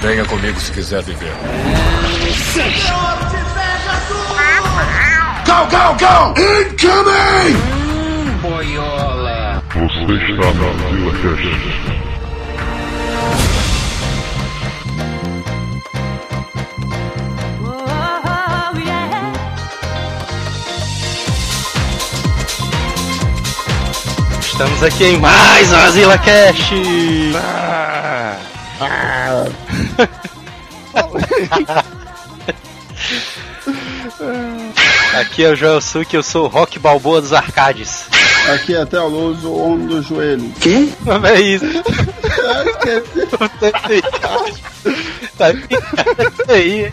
Venha comigo se quiser viver. Go, go, go! Incoming! Boiola. Você está na Vila Cash. Estamos aqui em mais uma Zila Cash! aqui é o Joel Suki, eu sou o Rock Balboa dos arcades. Aqui é até o Luz, o homem do joelho. Quê? Não é isso. Ah, esqueci. tá isso aí.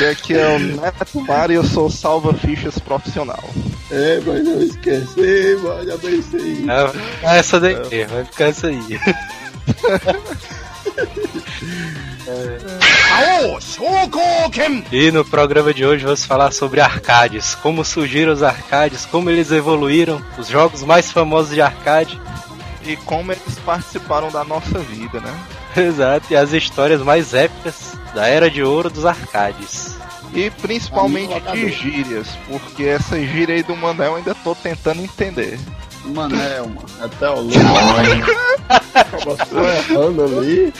E aqui é o Neto Mar e eu sou salva-fichas profissional. É, mas eu esqueci, mano, já pensei. Ah, essa daí, vai ficar essa aí. E no programa de hoje vamos falar sobre arcades, como surgiram os arcades, como eles evoluíram, os jogos mais famosos de arcade, E como eles participaram da nossa vida, né? exato, e as histórias mais épicas da era de ouro dos arcades. E principalmente de gírias, porque essa gíria aí do Manel eu ainda tô tentando entender. Manel, mano, até o Luz. Acabou errando ali.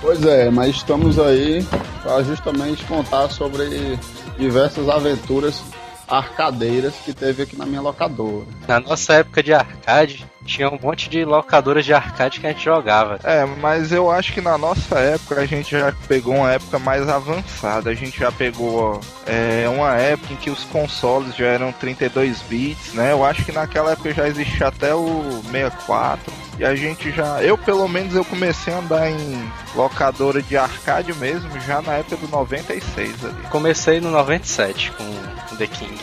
Pois é, mas estamos aí para justamente contar sobre diversas aventuras arcadeiras que teve aqui na minha locadora. Na nossa época de arcade, tinha um monte de locadoras de arcade que a gente jogava. É, mas eu acho que na nossa época a gente já pegou uma época mais avançada. A gente já pegou é, uma época em que os consoles já eram 32 bits, né? Eu acho que naquela época já existia até o 64. E a gente já, eu pelo menos eu comecei a andar em locadora de arcade mesmo já na época do 96 ali. Comecei no 97 com o The King.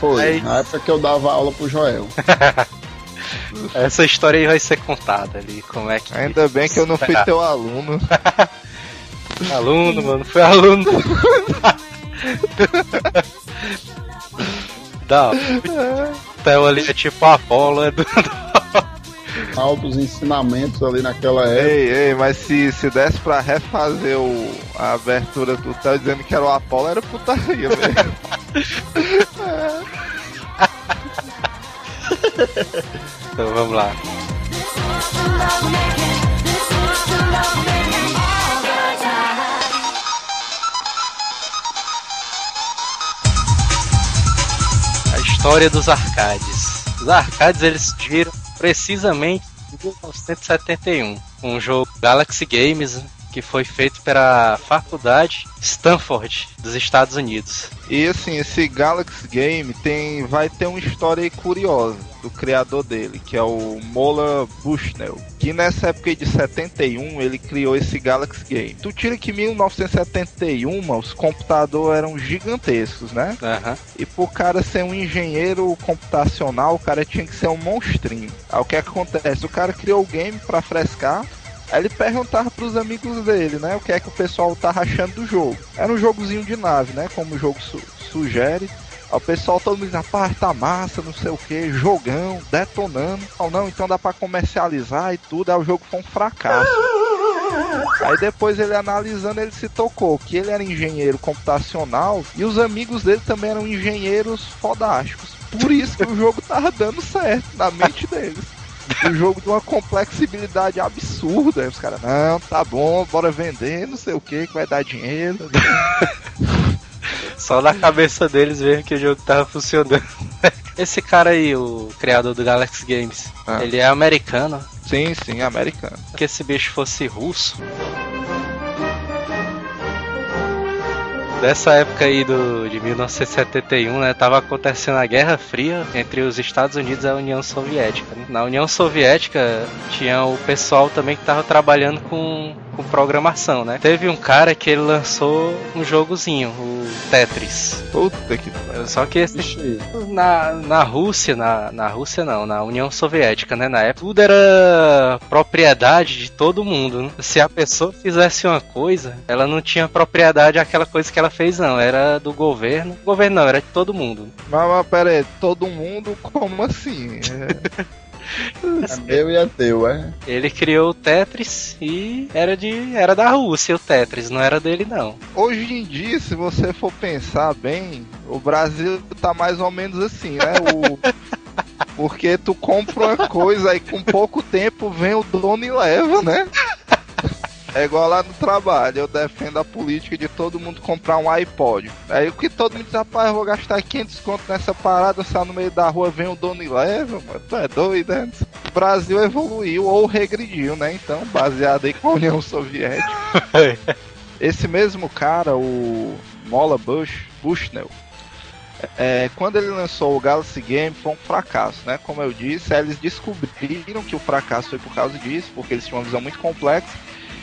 Foi, É na época que eu dava aula pro Joel. Essa história aí vai ser contada ali, como é que... Ainda bem que eu não fui teu aluno. Aluno, mano, foi aluno. Dá, o Theo ali é tipo a Apolo, é do... Altos ensinamentos ali naquela época. Ei, ei, mas se, se desse pra refazer o, a abertura do Theo dizendo que era o Apollo, era putaria, velho. Então vamos lá. A história dos arcades. Os arcades eles surgiram precisamente em 1971, com o jogo Galaxy Games, que foi feito pela Faculdade Stanford dos Estados Unidos. E assim, esse Galaxy Game tem, vai ter uma história curiosa do criador dele, que é o Mola Bushnell. Que nessa época de 71 ele criou esse Galaxy Game. Tu tira que em 1971 mano, os computadores eram gigantescos, né? Aham. E pro cara ser um engenheiro computacional, o cara tinha que ser um monstrinho. Aí o que acontece? O cara criou o game pra frescar. Aí ele perguntava pros amigos dele, né? O que é que o pessoal tava achando do jogo. Era um jogozinho de nave, né? Como o jogo su- sugere. Aí o pessoal todo mundo diz, rapaz, tá massa, não sei o que, jogão, detonando. Ou não, então dá pra comercializar e tudo. Aí o jogo foi um fracasso. Aí depois ele analisando, ele se tocou que ele era engenheiro computacional e os amigos dele também eram engenheiros fodásticos. Por isso que o jogo tava dando certo na mente deles. Um jogo de uma complexibilidade absurda. Aí os caras, não, tá bom, bora vender, não sei o que, que vai dar dinheiro. Só na cabeça deles mesmo que o jogo tava funcionando. Esse cara aí, o criador do Galaxy Games, Ah. ele é americano. Sim, sim, americano. Que esse bicho fosse russo. Dessa época aí do, de 1971, né, tava acontecendo a Guerra Fria entre os Estados Unidos e a União Soviética. né? Na União Soviética tinha o pessoal também que tava trabalhando com, com programação, né? Teve um cara que ele lançou um jogozinho, o Tetris. Puta que. Só que esse na, na Rússia, na, na Rússia não, na União Soviética, né? Na época, tudo era propriedade de todo mundo. né? Se a pessoa fizesse uma coisa, ela não tinha propriedade àquela coisa que ela fez, não. Era do governo. Governo não, era de todo mundo. Mas, mas pera aí, todo mundo, como assim? É, É meu e é teu, é? Ele criou o Tetris e era de era da Rússia o Tetris, não era dele não. Hoje em dia, se você for pensar bem, o Brasil tá mais ou menos assim, né? O... Porque tu compra uma coisa e com pouco tempo vem o dono e leva, né? É igual lá no trabalho, eu defendo a política de todo mundo comprar um iPod. Aí o que todo mundo diz, rapaz, eu vou gastar 500 conto nessa parada, sai no meio da rua, vem o dono e leva, mano. Tu é doido, né? O Brasil evoluiu ou regrediu, né? Então, baseado aí com a União Soviética. Esse mesmo cara, o Mola Bush, Bushnell, é, quando ele lançou o Galaxy Game foi um fracasso, né? Como eu disse, eles descobriram que o fracasso foi por causa disso, porque eles tinham uma visão muito complexa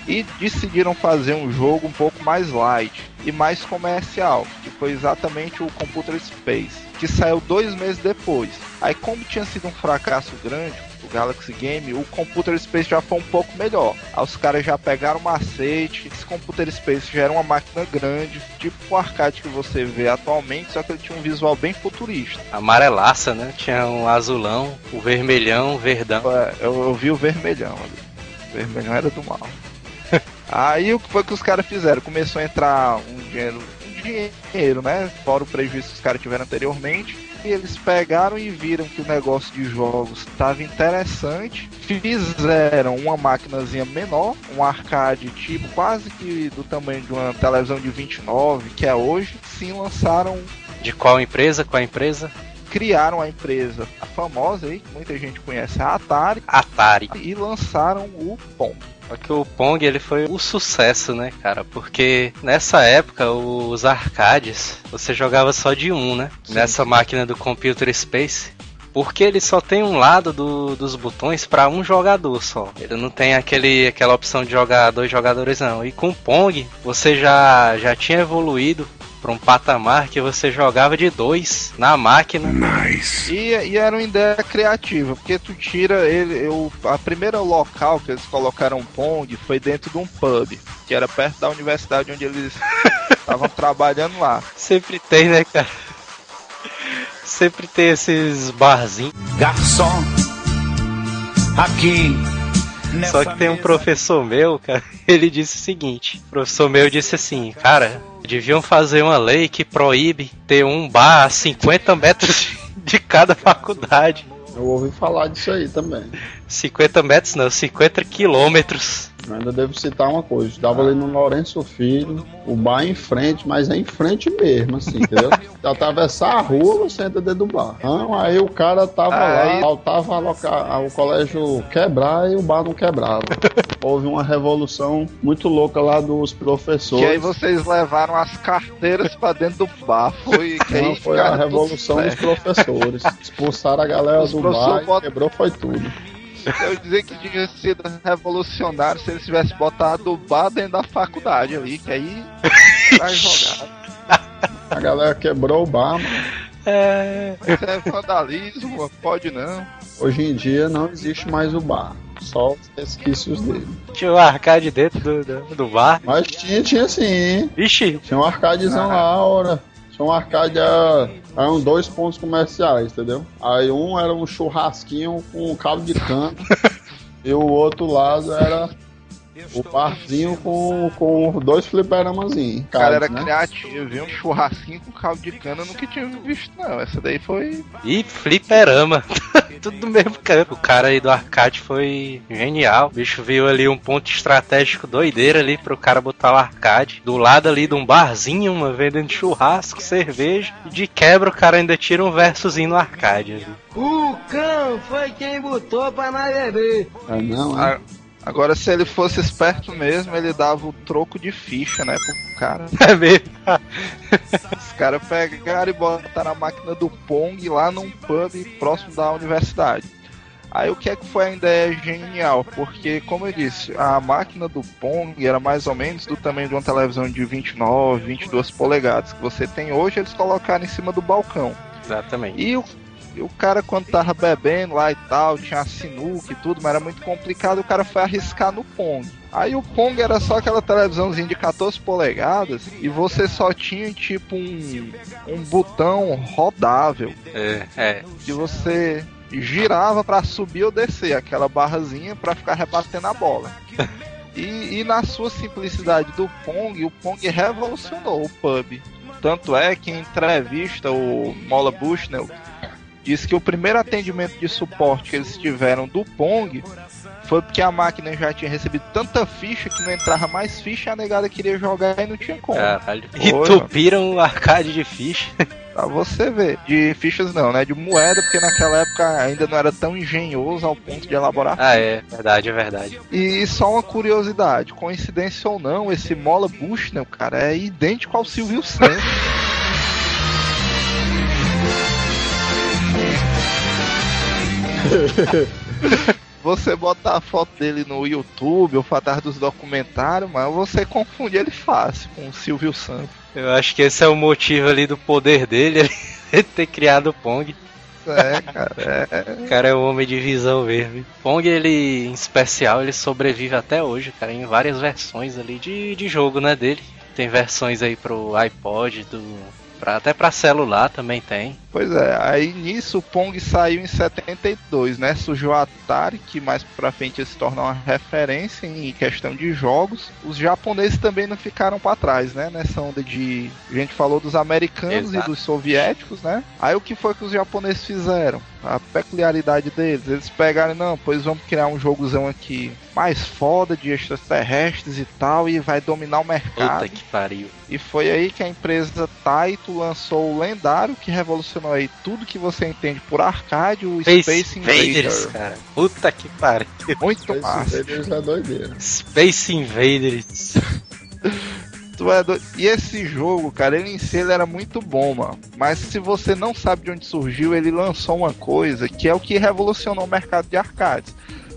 e decidiram fazer um jogo um pouco mais light e mais comercial, que foi exatamente o Computer Space, que saiu dois meses depois. Aí, como tinha sido um fracasso grande, o Galaxy Game, o Computer Space já foi um pouco melhor. Aí os caras já pegaram o macete, esse Computer Space já era uma máquina grande, tipo o arcade que você vê atualmente, só que ele tinha um visual bem futurista. Amarelaça, né? Tinha um azulão, o vermelhão, o verdão. É, eu, eu vi o vermelhão ali. O vermelhão era do mal. Aí o que foi que os caras fizeram? Começou a entrar um dinheiro, um dinheiro, né? Fora o prejuízo que os caras tiveram anteriormente. E eles pegaram e viram que o negócio de jogos estava interessante. Fizeram uma maquinazinha menor, um arcade tipo quase que do tamanho de uma televisão de 29, que é hoje. Sim, lançaram. De qual empresa? Qual empresa? Criaram a empresa, a famosa aí, que muita gente conhece, a Atari. Atari. E lançaram o Pong. Só que o Pong ele foi o sucesso, né, cara? Porque nessa época os arcades você jogava só de um, né? Sim. Nessa máquina do Computer Space. Porque ele só tem um lado do, dos botões para um jogador só. Ele não tem aquele, aquela opção de jogar dois jogadores não. E com o Pong você já, já tinha evoluído para um patamar que você jogava de dois na máquina. Nice. E, e, era uma ideia criativa, porque tu tira ele. Eu, a primeira local que eles colocaram Pong foi dentro de um pub, que era perto da universidade onde eles estavam trabalhando lá. Sempre tem, né, cara? Sempre tem esses barzinhos. Garçom, aqui só que tem um professor meu, cara, ele disse o seguinte: o professor meu disse assim, cara, deviam fazer uma lei que proíbe ter um bar a 50 metros de cada faculdade. Eu ouvi falar disso aí também. 50 metros não, 50 quilômetros. Eu ainda devo citar uma coisa. Estava ali no Lourenço Filho, o bar em frente, mas é em frente mesmo, assim, entendeu? Atravessar a rua, você entra dentro do bar. Então, aí o cara tava lá, faltava o colégio quebrar e o bar não quebrava. Houve uma revolução muito louca lá dos professores. E aí vocês levaram as carteiras para dentro do bar. Foi, não, foi a revolução dos professores. Expulsaram a galera Os do bar quebrou foi tudo. Eu dizer que tinha sido revolucionário se eles tivessem botado o bar dentro da faculdade ali, que aí vai jogar. A galera quebrou o bar, mano. É... Isso é vandalismo, pode não. Hoje em dia não existe mais o bar. Só os resquícios dele. Tinha um arcade dentro do, do, do bar? Mas tinha, tinha sim. Vixe! Tinha um arcadezão ah. lá, hora. Um arcade, eram dois pontos comerciais, entendeu? Aí um era um churrasquinho com um cabo de canto e o outro lado era o barzinho com, com dois fliperamazinhos. O cara era né? criativo, viu? Um churrasquinho com caldo de cana, eu nunca tinha visto, não. Essa daí foi. E fliperama. Tudo do mesmo canto. O cara aí do arcade foi genial. O bicho viu ali um ponto estratégico doideira ali pro cara botar o arcade. Do lado ali de um barzinho, uma vendendo churrasco, cerveja. E de quebra o cara ainda tira um versozinho no arcade ali. O cão foi quem botou pra nós beber. Ah, não, é. Agora, se ele fosse esperto mesmo, ele dava o troco de ficha, né, pro cara. É mesmo? Os caras pegaram e botaram a máquina do Pong lá num pub próximo da universidade. Aí o que é que foi a ideia genial? Porque, como eu disse, a máquina do Pong era mais ou menos do tamanho de uma televisão de 29, 22 polegadas que você tem hoje, eles colocaram em cima do balcão. Exatamente. E o e o cara, quando tava bebendo lá e tal, tinha a sinuca e tudo, mas era muito complicado, o cara foi arriscar no Pong. Aí o Pong era só aquela televisãozinha de 14 polegadas e você só tinha tipo um, um botão rodável. É, é. Que você girava para subir ou descer, aquela barrazinha para ficar rebatendo a bola. E, e, na sua simplicidade do Pong, o Pong revolucionou o pub. Tanto é que em entrevista o Mola Bushnell disse que o primeiro atendimento de suporte que eles tiveram do Pong foi porque a máquina já tinha recebido tanta ficha que não entrava mais ficha e a negada queria jogar e não tinha como. Caralho. Entupiram o arcade de ficha. Pra você ver. De fichas não, né? De moeda, porque naquela época ainda não era tão engenhoso ao ponto de elaborar. Ah, é. Verdade, é verdade. E só uma curiosidade, coincidência ou não, esse Mola Bushnell, cara, é idêntico ao Silvio Santos. você botar a foto dele no YouTube ou falar dos documentários, mas você confunde ele fácil com o Silvio Santos. Eu acho que esse é o motivo ali do poder dele, ele ter criado o Pong. É, cara. É... O cara é um homem de visão verde. Pong, ele, em especial, ele sobrevive até hoje, cara, em várias versões ali de, de jogo, né, dele. Tem versões aí pro iPod, do Pra, até pra celular também tem. Pois é, aí nisso o Pong saiu em 72, né? Surgiu o Atari, que mais pra frente ia se tornar uma referência em questão de jogos. Os japoneses também não ficaram para trás, né? Nessa onda de. A gente falou dos americanos Exato. e dos soviéticos, né? Aí o que foi que os japoneses fizeram? A peculiaridade deles, eles pegaram, não, pois vamos criar um jogozão aqui mais foda de extraterrestres e tal, e vai dominar o mercado. Puta que pariu. E foi aí que a empresa Taito lançou o lendário que revolucionou aí tudo que você entende por arcade, o Space, Space Invaders. cara. Puta que pariu. Muito Space massa. Invaders é doideira. Space Invaders. Tu é do... E esse jogo, cara, ele em si ele era muito bom, mano. Mas se você não sabe de onde surgiu, ele lançou uma coisa que é o que revolucionou o mercado de arcades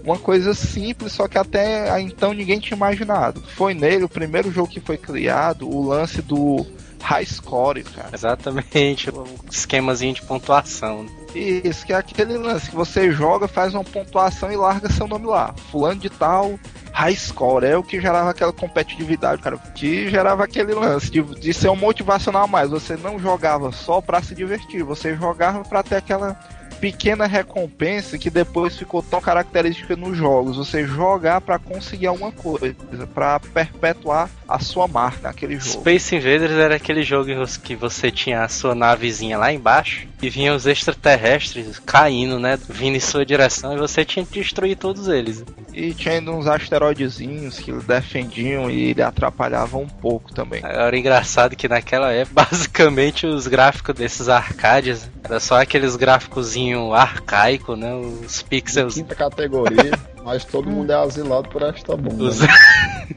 uma coisa simples, só que até então ninguém tinha imaginado. Foi nele o primeiro jogo que foi criado, o lance do high score, cara. Exatamente, o esquemazinho de pontuação. Né? Isso, que é aquele lance que você joga, faz uma pontuação e larga seu nome lá. Fulano de tal, high score. É o que gerava aquela competitividade, cara. Que gerava aquele lance de, de ser um motivacional a mais. Você não jogava só para se divertir, você jogava para ter aquela pequena recompensa que depois ficou tão característica nos jogos. Você jogar para conseguir alguma coisa, para perpetuar a sua marca naquele jogo. Space Invaders era aquele jogo que você tinha a sua navezinha lá embaixo e vinham os extraterrestres caindo, né? Vindo em sua direção e você tinha que destruir todos eles. E tinha uns asteroidezinhos que defendiam e ele atrapalhava um pouco também. Era engraçado que naquela época, basicamente, os gráficos desses arcades era só aqueles gráficozinho arcaico, né? Os pixels. Quinta categoria, mas todo mundo é asilado por esta bomba. Os... Né?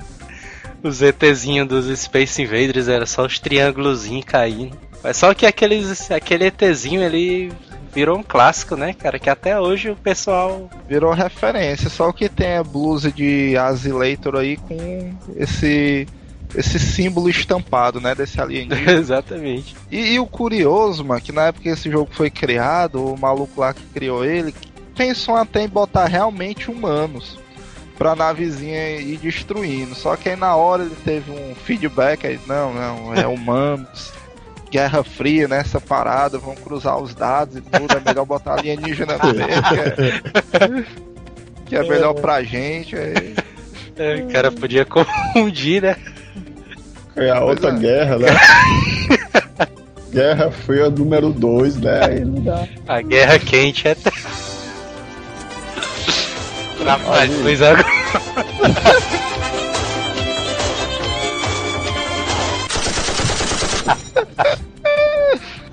os ETzinhos dos Space Invaders era só os triângulos caindo. Mas só que aqueles, aquele ETzinho ele virou um clássico, né, cara? Que até hoje o pessoal. Virou referência. Só que tem a blusa de Azilator aí com esse. Esse símbolo estampado, né, desse alienígena. Exatamente. E, e, o curioso, mano, que na época que esse jogo foi criado, o maluco lá que criou ele pensou até em botar realmente humanos pra navezinha ir destruindo. Só que aí na hora ele teve um feedback aí, não, não, é humanos. Guerra Fria nessa parada, vão cruzar os dados e tudo, é melhor botar alienígena mesmo, que é, que é melhor pra gente. Aí... É, o cara podia confundir, né? É a outra é. guerra, né? guerra Fria número 2, né? Aí não dá. A guerra quente é. Rapaz, pois agora.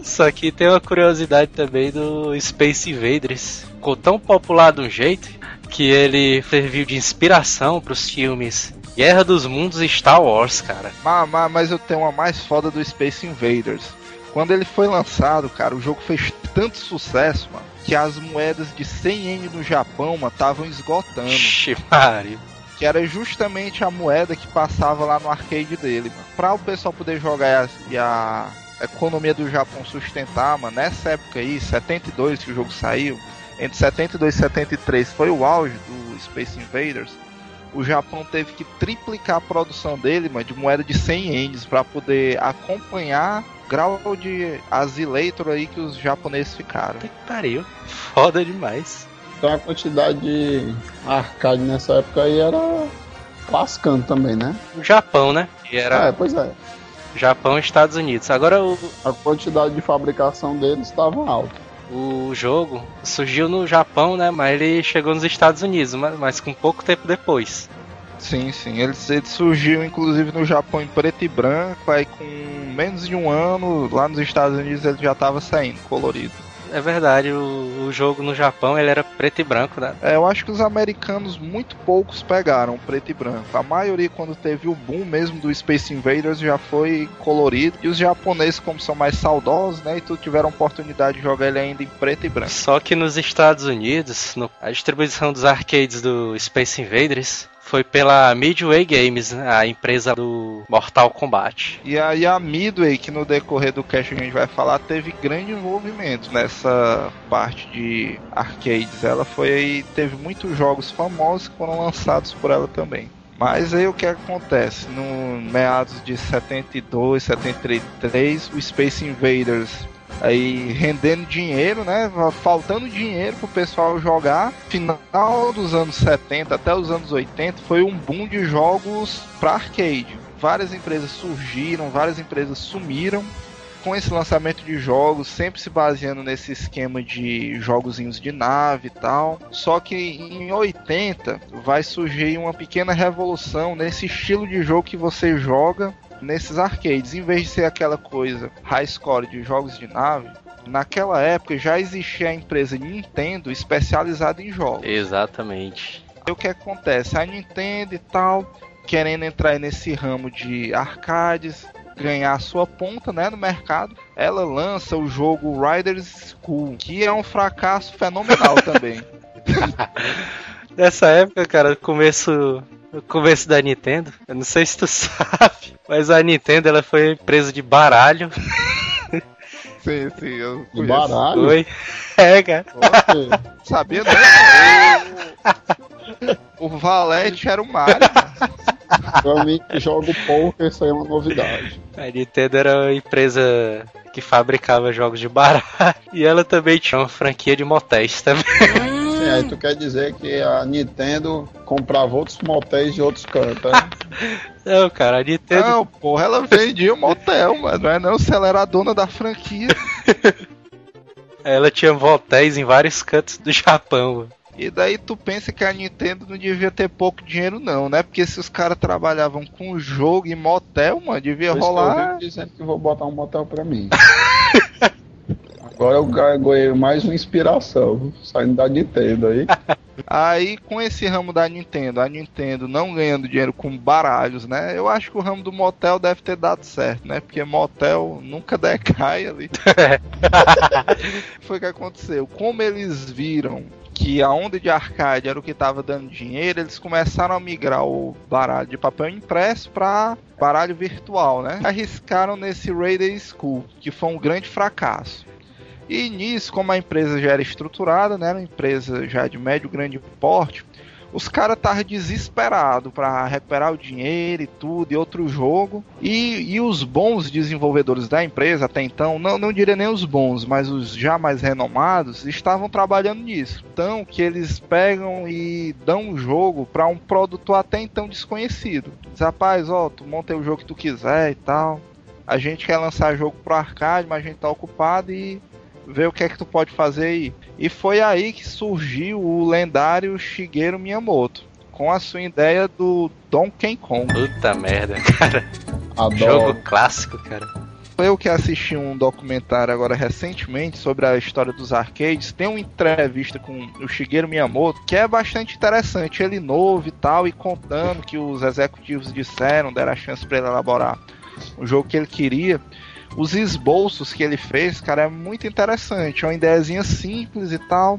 Só que tem uma curiosidade também do Space Invaders. Ficou tão popular de um jeito que ele serviu de inspiração para os filmes Guerra dos Mundos e Star Wars, cara. Mas, mas, mas eu tenho uma mais foda do Space Invaders. Quando ele foi lançado, cara, o jogo fez tanto sucesso, mano, que as moedas de 100 yen no Japão, mano, estavam esgotando. Ximário. Que era justamente a moeda que passava lá no arcade dele, mano. Pra o pessoal poder jogar e a, economia do Japão sustentar, mano, nessa época aí, 72 que o jogo saiu, entre 72 e 73 foi o auge do Space Invaders. O Japão teve que triplicar a produção dele, mano, de moeda de 100 ienes para poder acompanhar grau de azileitor aí que os japoneses ficaram. Puta que pariu. Foda demais. Então a quantidade de arcade nessa época aí era lascando também, né? O Japão, né? É, era pois é. Japão e Estados Unidos. Agora o, A quantidade de fabricação deles estava alta. O jogo surgiu no Japão, né? Mas ele chegou nos Estados Unidos, mas, mas com pouco tempo depois. Sim, sim. Ele, ele surgiu inclusive no Japão em preto e branco, aí com menos de um ano, lá nos Estados Unidos ele já tava saindo, colorido. É verdade, o, o jogo no Japão ele era preto e branco, né? É, eu acho que os americanos muito poucos pegaram preto e branco. A maioria, quando teve o boom mesmo do Space Invaders, já foi colorido. E os japoneses, como são mais saudosos, né, e tudo tiveram oportunidade de jogar ele ainda em preto e branco. Só que nos Estados Unidos, no- a distribuição dos arcades do Space Invaders foi pela Midway Games, né? a empresa do Mortal Kombat. E aí a Midway, que no decorrer do cast a gente vai falar, teve grande envolvimento nessa parte de arcades. Ela foi aí, teve muitos jogos famosos que foram lançados por ela também. Mas aí o que acontece? No meados de 72, 73, o Space Invaders aí rendendo dinheiro, né? Faltando dinheiro pro pessoal jogar. Final dos anos 70 até os anos 80 foi um boom de jogos para arcade. Várias empresas surgiram, várias empresas sumiram com esse lançamento de jogos, sempre se baseando nesse esquema de jogozinhos de nave e tal. Só que em 80 vai surgir uma pequena revolução nesse estilo de jogo que você joga nesses arcades. Em vez de ser aquela coisa high score de jogos de nave, naquela época já existia a empresa Nintendo especializada em jogos. Exatamente. E o que acontece? A Nintendo e tal, querendo entrar nesse ramo de arcades, ganhar sua ponta né, no mercado, ela lança o jogo Riders School, que é um fracasso fenomenal também. Nessa época, cara, o começo, o começo da Nintendo, eu não sei se tu sabe, mas a Nintendo ela foi empresa de baralho. sim, sim, eu De baralho. Foi. É, cara. Ok. Sabia não? O, o Valete era o Mario. pra mim que jogo poker, isso aí é uma novidade. A Nintendo era uma empresa que fabricava jogos de baralho. E ela também tinha uma franquia de motéis também. Sim, aí tu quer dizer que a Nintendo comprava outros motéis de outros cantos, né? Não, cara, a Nintendo. Não, porra, ela vendia um motel, mano. Não é não se ela era a dona da franquia. Ela tinha motéis em vários cantos do Japão. mano. E daí tu pensa que a Nintendo não devia ter pouco dinheiro, não, né? Porque se os caras trabalhavam com jogo e motel, mano, devia eu rolar. vivo dizendo que vou botar um motel pra mim. Agora eu ganhei mais uma inspiração, saindo da Nintendo aí. Aí, com esse ramo da Nintendo, a Nintendo não ganhando dinheiro com baralhos, né? Eu acho que o ramo do motel deve ter dado certo, né? Porque motel nunca decai ali. Foi o que aconteceu. Como eles viram que a onda de arcade era o que estava dando dinheiro, eles começaram a migrar o baralho de papel impresso para baralho virtual, né? Arriscaram nesse Raider School, que foi um grande fracasso. E nisso, como a empresa já era estruturada, né, uma empresa já de médio grande porte, os caras estavam desesperados para recuperar o dinheiro e tudo, e outro jogo. E, e os bons desenvolvedores da empresa, até então, não, não diria nem os bons, mas os já mais renomados, estavam trabalhando nisso. Então, que eles pegam e dão um jogo para um produtor até então desconhecido. Diz, rapaz, ó, tu monta o jogo que tu quiser e tal. A gente quer lançar jogo pro arcade, mas a gente tá ocupado e ver o que é que tu pode fazer aí. E foi aí que surgiu o lendário Shigeru Miyamoto, com a sua ideia do Donkey Kong. Puta merda, cara. Adoro. Jogo clássico, cara. Eu que assisti um documentário agora recentemente sobre a história dos arcades, tem uma entrevista com o Shigeru Miyamoto que é bastante interessante. Ele novo e tal, e contando que os executivos disseram, deram a chance para ele elaborar o jogo que ele queria. Os esboços que ele fez, cara, é muito interessante. É uma ideiazinha simples e tal,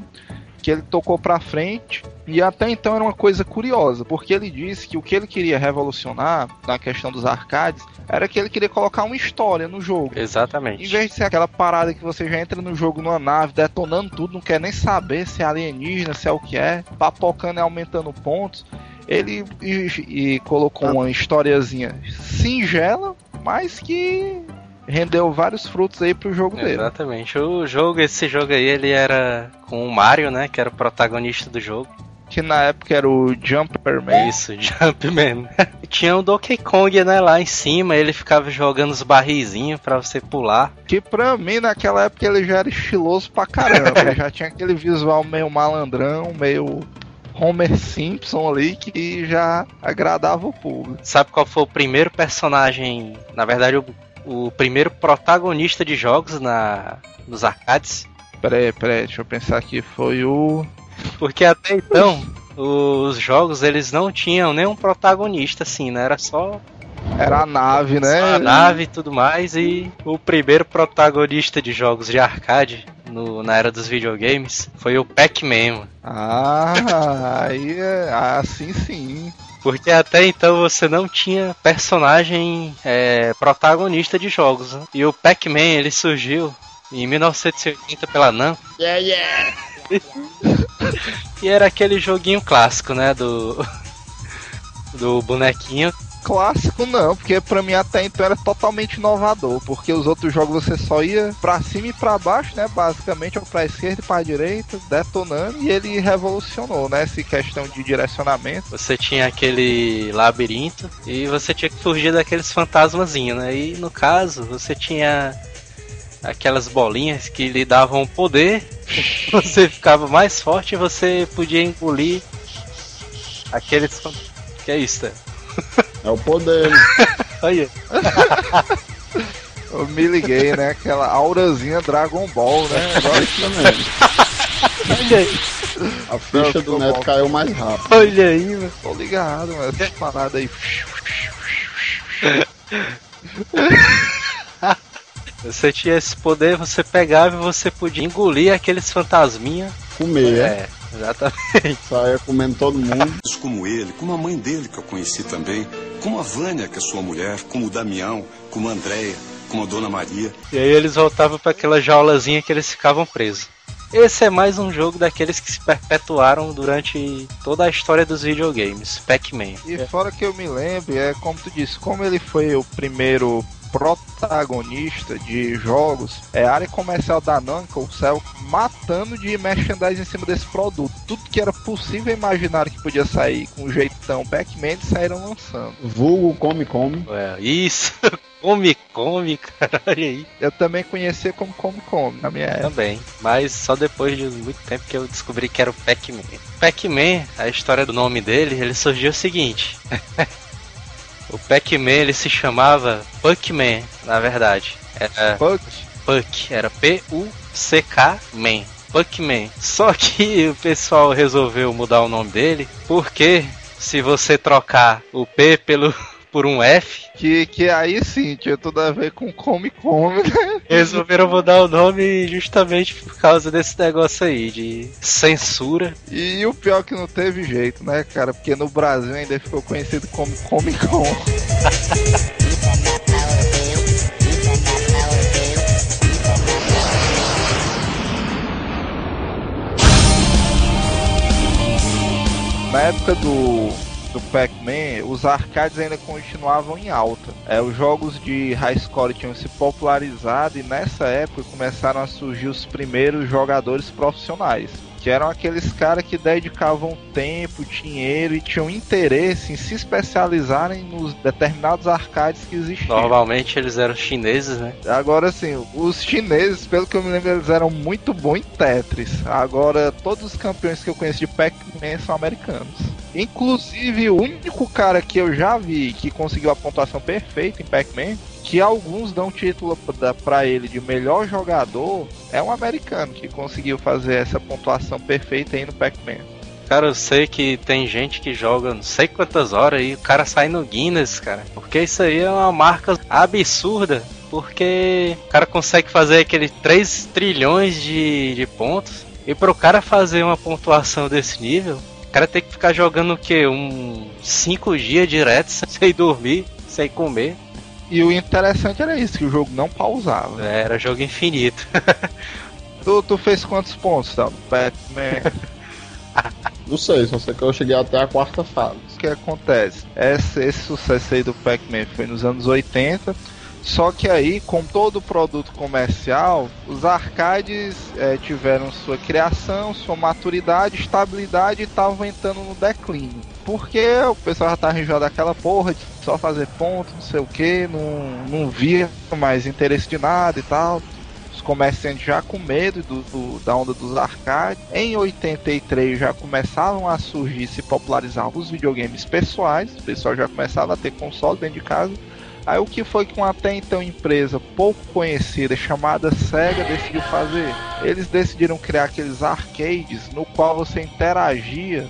que ele tocou pra frente. E até então era uma coisa curiosa, porque ele disse que o que ele queria revolucionar na questão dos arcades era que ele queria colocar uma história no jogo. Em Exatamente. vez de ser aquela parada que você já entra no jogo numa nave, detonando tudo, não quer nem saber se é alienígena, se é o que é, papocando e aumentando pontos, ele e, e colocou uma historiazinha singela, mas que rendeu vários frutos aí pro jogo dele. Exatamente. O jogo, esse jogo aí, ele era com o Mario, né? Que era o protagonista do jogo. Que na época era o Jumperman. Isso, Jumpman. Tinha o Donkey Kong, né, lá em cima, ele ficava jogando os barrizinhos pra você pular. Que pra mim, naquela época, ele já era estiloso pra caramba. ele já tinha aquele visual meio malandrão, meio Homer Simpson ali, que já agradava o público. Sabe qual foi o primeiro personagem, na verdade, o, o primeiro protagonista de jogos na, nos arcades? Peraí, peraí, deixa eu pensar aqui. Foi o. Porque até então, os jogos eles não tinham nenhum protagonista, assim, né? Era só Era a nave, né? a nave e tudo mais. E o primeiro protagonista de jogos de arcade no- na era dos videogames foi o Pac-Man. Ah, aí é. Ah, sim, sim. Porque até então você não tinha personagem é, protagonista de jogos. né? E o Pac-Man ele surgiu em 1980 pela Namco. Yeah, yeah. E era aquele joguinho clássico, né? Do. Do bonequinho. Clássico não, porque pra mim até então era totalmente inovador, porque os outros jogos você só ia pra cima e pra baixo, né, basicamente, ou pra esquerda e pra direita, detonando, e ele revolucionou, né, essa questão de direcionamento. Você tinha aquele labirinto e você tinha que fugir daqueles fantasmazinhos, né? E no caso, você tinha aquelas bolinhas que lhe davam poder, você ficava mais forte e você podia engolir aqueles Que é isso, né? É o poder. Olha, Eu me liguei, né, aquela aurazinha Dragon Ball, né, agora Também. olha aí, A ficha do neto caiu mais rápido. olha aí, mano. tô ligado, mas essa parada aí. Você tinha esse poder, você pegava e você podia engolir aqueles fantasminha. Comer, é. Exatamente. Saia comendo todo mundo. Como ele, como a mãe dele que eu conheci também, como a Vânia, que é sua mulher, como o Damião, como a Andréia, como a Dona Maria. E aí eles voltavam para aquela jaulazinha que eles ficavam presos. Esse é mais um jogo daqueles que se perpetuaram durante toda a história dos videogames, Pac-Man. E fora que eu me lembro, é como tu disse, como ele foi o primeiro protagonista de jogos, é a área comercial da Namco saiu matando de merchandising em cima desse produto. Tudo que era possível imaginar que podia sair com um jeitão Pac-Man, eles saíram lançando. Vulgo come come. Ué, isso, come, come, cara, olha aí. Eu também conhecia como Come Come na minha época. Também, mas só depois de muito tempo que eu descobri que era o Pac-Man. Pac-Man, a história do nome dele, ele surgiu o seguinte. o Pac-Man, ele se chamava Puckman, na verdade. Era Fuck. Puck, era P-U-C-K-Man. Puckman. Só que o pessoal resolveu mudar o nome dele, porque se você trocar o P pelo por um F, Que, que aí sim tinha tudo a ver com Come Come, né? resolveram mudar o nome justamente por causa desse negócio aí de censura. E o pior que não teve jeito, né, cara? Porque no Brasil ainda ficou conhecido como Come Come. Na época do, do Pac-Man, os arcades ainda continuavam em alta. É, os jogos de high score tinham se popularizado e nessa época começaram a surgir os primeiros jogadores profissionais. Que eram aqueles caras que dedicavam tempo, dinheiro e tinham interesse em se especializarem nos determinados arcades que existiam. Normalmente eles eram chineses, né? Agora sim, os chineses, pelo que eu me lembro, eles eram muito bons em Tetris. Agora, todos os campeões que eu conheço de Pac-Man são americanos. Inclusive, o único cara que eu já vi que conseguiu a pontuação perfeita em Pac-Man, que alguns dão título pra ele de melhor jogador, é um americano que conseguiu fazer essa pontuação perfeita aí no Pac-Man. Cara, eu sei que tem gente que joga não sei quantas horas e o cara sai no Guinness, cara. Porque isso aí é uma marca absurda. Porque o cara consegue fazer aquele 3 trilhões de, de pontos. E pro cara fazer uma pontuação desse nível, o cara tem que ficar jogando o quê? Um 5 dias direto sem dormir, sem comer. E o interessante era isso, que o jogo não pausava. Era jogo infinito. Tu, tu fez quantos pontos, tá? Pac-Man? Não sei, só sei que eu cheguei até a quarta fase. o que acontece? Esse, esse sucesso aí do Pac-Man foi nos anos 80. Só que aí, com todo produto comercial, os arcades é, tiveram sua criação, sua maturidade, estabilidade e estavam entrando no declínio. Porque o pessoal já tá enjoado daquela porra de só fazer ponto, não sei o que, não, não via mais interesse de nada e tal. Os comerciantes já com medo do, do, da onda dos arcades. Em 83 já começavam a surgir, se popularizar os videogames pessoais. O pessoal já começava a ter console dentro de casa Aí o que foi que uma até então empresa pouco conhecida chamada Sega decidiu fazer? Eles decidiram criar aqueles arcades no qual você interagia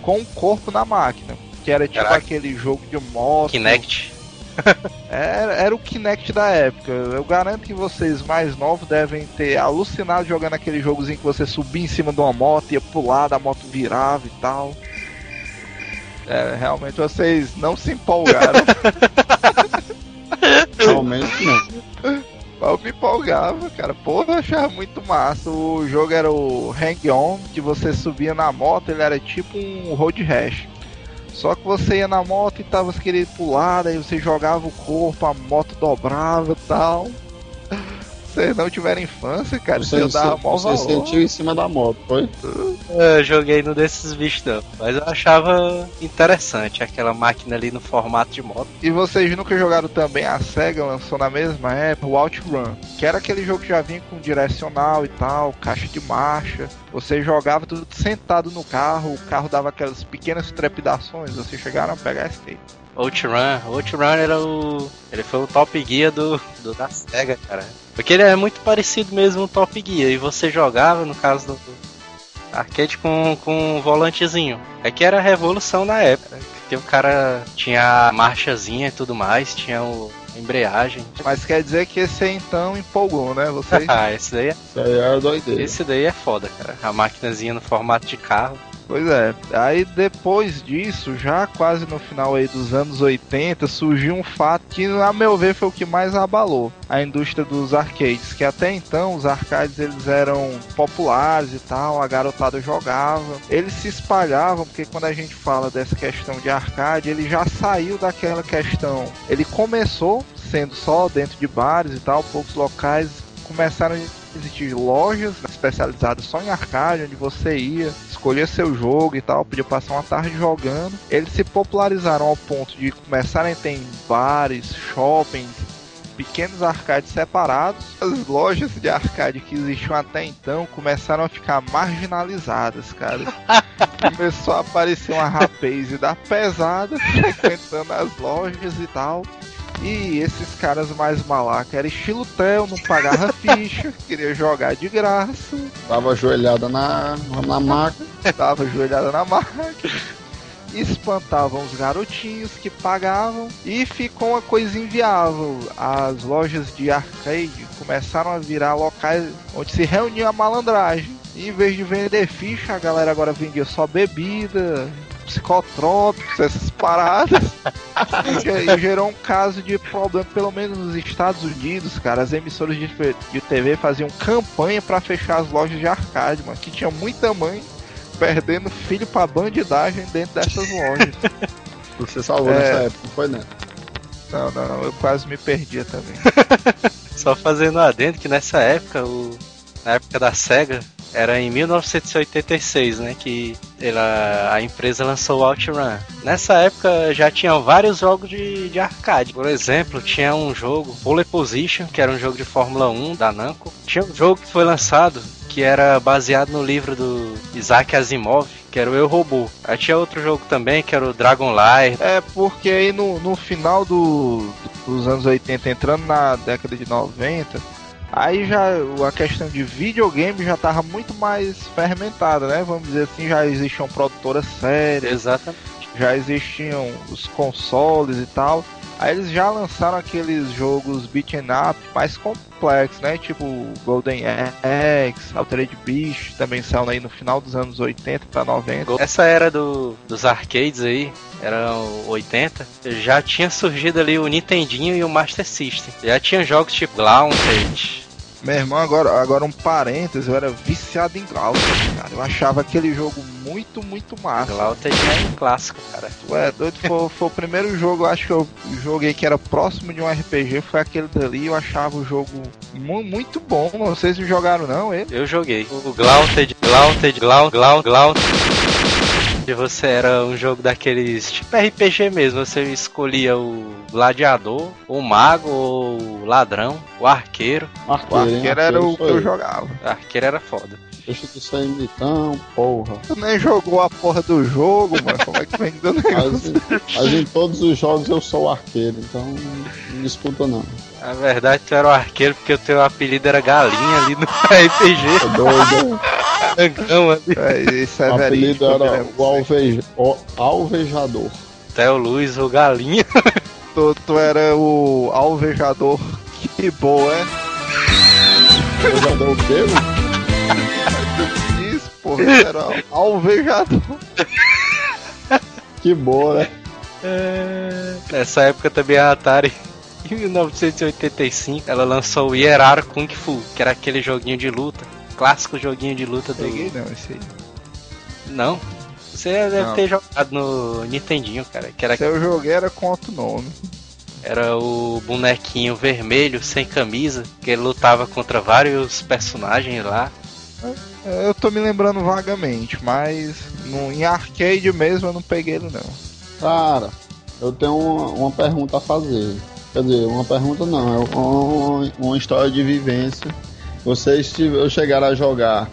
com o corpo na máquina. Que era tipo Caraca. aquele jogo de moto. Kinect. era, era o Kinect da época. Eu garanto que vocês mais novos devem ter alucinado jogando aquele jogozinho que você subia em cima de uma moto, ia pular, da moto virava e tal. É, realmente vocês não se empolgaram. não. Eu me empolgava, cara. Porra, eu achava muito massa. O jogo era o Hang On, que você subia na moto, ele era tipo um road rash. Só que você ia na moto e tava querendo pular, aí você jogava o corpo, a moto dobrava e tal vocês não tiveram infância, cara, você, dava mó Você sentiu em cima da moto, foi? Eu joguei no desses bichos não, mas eu achava interessante aquela máquina ali no formato de moto. E vocês nunca jogaram também, a SEGA lançou na mesma época, o OutRun, que era aquele jogo que já vinha com direcional e tal, caixa de marcha. Você jogava tudo sentado no carro, o carro dava aquelas pequenas trepidações, vocês chegaram a pegar esse aí. Outrun, Outrun era o. Ele foi o top guia do, do da SEGA, cara. Porque ele é muito parecido mesmo o Top Gear. E você jogava, no caso do, arcade, com, com um volantezinho. É que era a revolução na época. Que o cara tinha a marchazinha e tudo mais, tinha o, a embreagem. Mas quer dizer que esse aí então empolgou, né? Você? ah, esse daí é. Esse aí é doideira. Esse daí é foda, cara. A maquinazinha no formato de carro. Pois é. Aí depois disso, já quase no final aí dos anos 80, surgiu um fato que, a meu ver, foi o que mais abalou a indústria dos arcades. Que até então os arcades eles eram populares e tal, a garotada jogava. Eles se espalhavam, porque quando a gente fala dessa questão de arcade, ele já saiu daquela questão. Ele começou sendo só dentro de bares e tal, poucos locais começaram a existir lojas especializadas só em arcade, onde você ia, escolher seu jogo e tal, podia passar uma tarde jogando. Eles se popularizaram ao ponto de começarem a ter bares, shoppings, pequenos arcades separados. As lojas de arcade que existiam até então começaram a ficar marginalizadas, cara. Começou a aparecer uma rapaz da pesada frequentando as lojas e tal. E esses caras mais malacas era estilo Theo, não pagava ficha, queria jogar de graça. Tava ajoelhada na, na máquina. Tava ajoelhada na máquina. Espantavam os garotinhos que pagavam e ficou uma coisa inviável. As lojas de arcade começaram a virar locais onde se reunia a malandragem. E em vez de vender ficha, a galera agora vendia só bebida, psicotrópicos, essas paradas. e gerou um caso de problema, pelo menos nos Estados Unidos, cara. As emissoras de, de TV faziam campanha para fechar as lojas de arcade, mano, que tinha muita mãe perdendo filho pra bandidagem dentro dessas lojas. Você salvou é... nessa época, não foi, né? Não, não, eu quase me perdia também. Só fazendo adendo que nessa época, o... na época da SEGA, era em 1986, né, que ela, a empresa lançou o OutRun. Nessa época já tinham vários jogos de, de arcade. Por exemplo, tinha um jogo, Pole Position, que era um jogo de Fórmula 1 da Namco. Tinha um jogo que foi lançado que era baseado no livro do Isaac Asimov, que era o Eu Robô. Aí tinha outro jogo também, que era o Dragon Light. É, porque aí no, no final do, dos anos 80, entrando na década de 90, Aí já a questão de videogame já tava muito mais fermentada, né? Vamos dizer assim, já existiam produtoras sérias. Exatamente. Já existiam os consoles e tal. Aí eles já lançaram aqueles jogos beat'em up mais complexos, né? Tipo Golden Axe, Altered Beast, também saiu aí no final dos anos 80 para 90. Essa era do, dos arcades aí, era 80, já tinha surgido ali o Nintendinho e o Master System. Já tinha jogos tipo Grounded, Meu irmão, agora, agora um parênteses, eu era viciado em Glauter, cara. Eu achava aquele jogo muito, muito massa. Glauter já é um clássico, cara. Ué, doido, foi, foi o primeiro jogo, acho que eu joguei que era próximo de um RPG, foi aquele dali, eu achava o jogo mu muito bom. Não sei se jogaram não, ele. Eu joguei. O Glauter, Glauter, Glauter, Glauter, Glauter. E você era um jogo daqueles tipo RPG mesmo, você escolhia o gladiador, o mago, o ladrão, o arqueiro. Arqueiro, O hein? arqueiro era o que eu jogava. O arqueiro era foda. Deixa de ser imitão, porra. Tu nem jogou a porra do jogo, mano. Como é que vem do negócio? Mas, mas em todos os jogos eu sou o arqueiro, então não disputa não. Na verdade, tu era o arqueiro porque o teu apelido era galinha ali no RPG. É doido. Angão ali. É, isso é o apelido era lembro o, alveja, o alvejador. Até o Luiz, o galinha. Tu, tu era o alvejador. Que boa, é? Alvejador o quê? Isso, porra. tu Era alvejador. Que boa, né? Nessa época também a Atari, 1985, ela lançou o Hieraro Kung Fu, que era aquele joguinho de luta. Clássico joguinho de luta do. Peguei não, esse aí. Não. Você deve Não. ter jogado no Nintendinho, cara. Que era, Se eu joguei era com outro nome. era o bonequinho vermelho, sem camisa, que ele lutava contra vários personagens lá. É, Eu tô me lembrando vagamente, mas no, em arcade mesmo eu não peguei ele não. Cara, eu tenho uma, uma pergunta a fazer. Quer dizer, uma pergunta não, é uma, uma história de vivência. Vocês chegaram a jogar.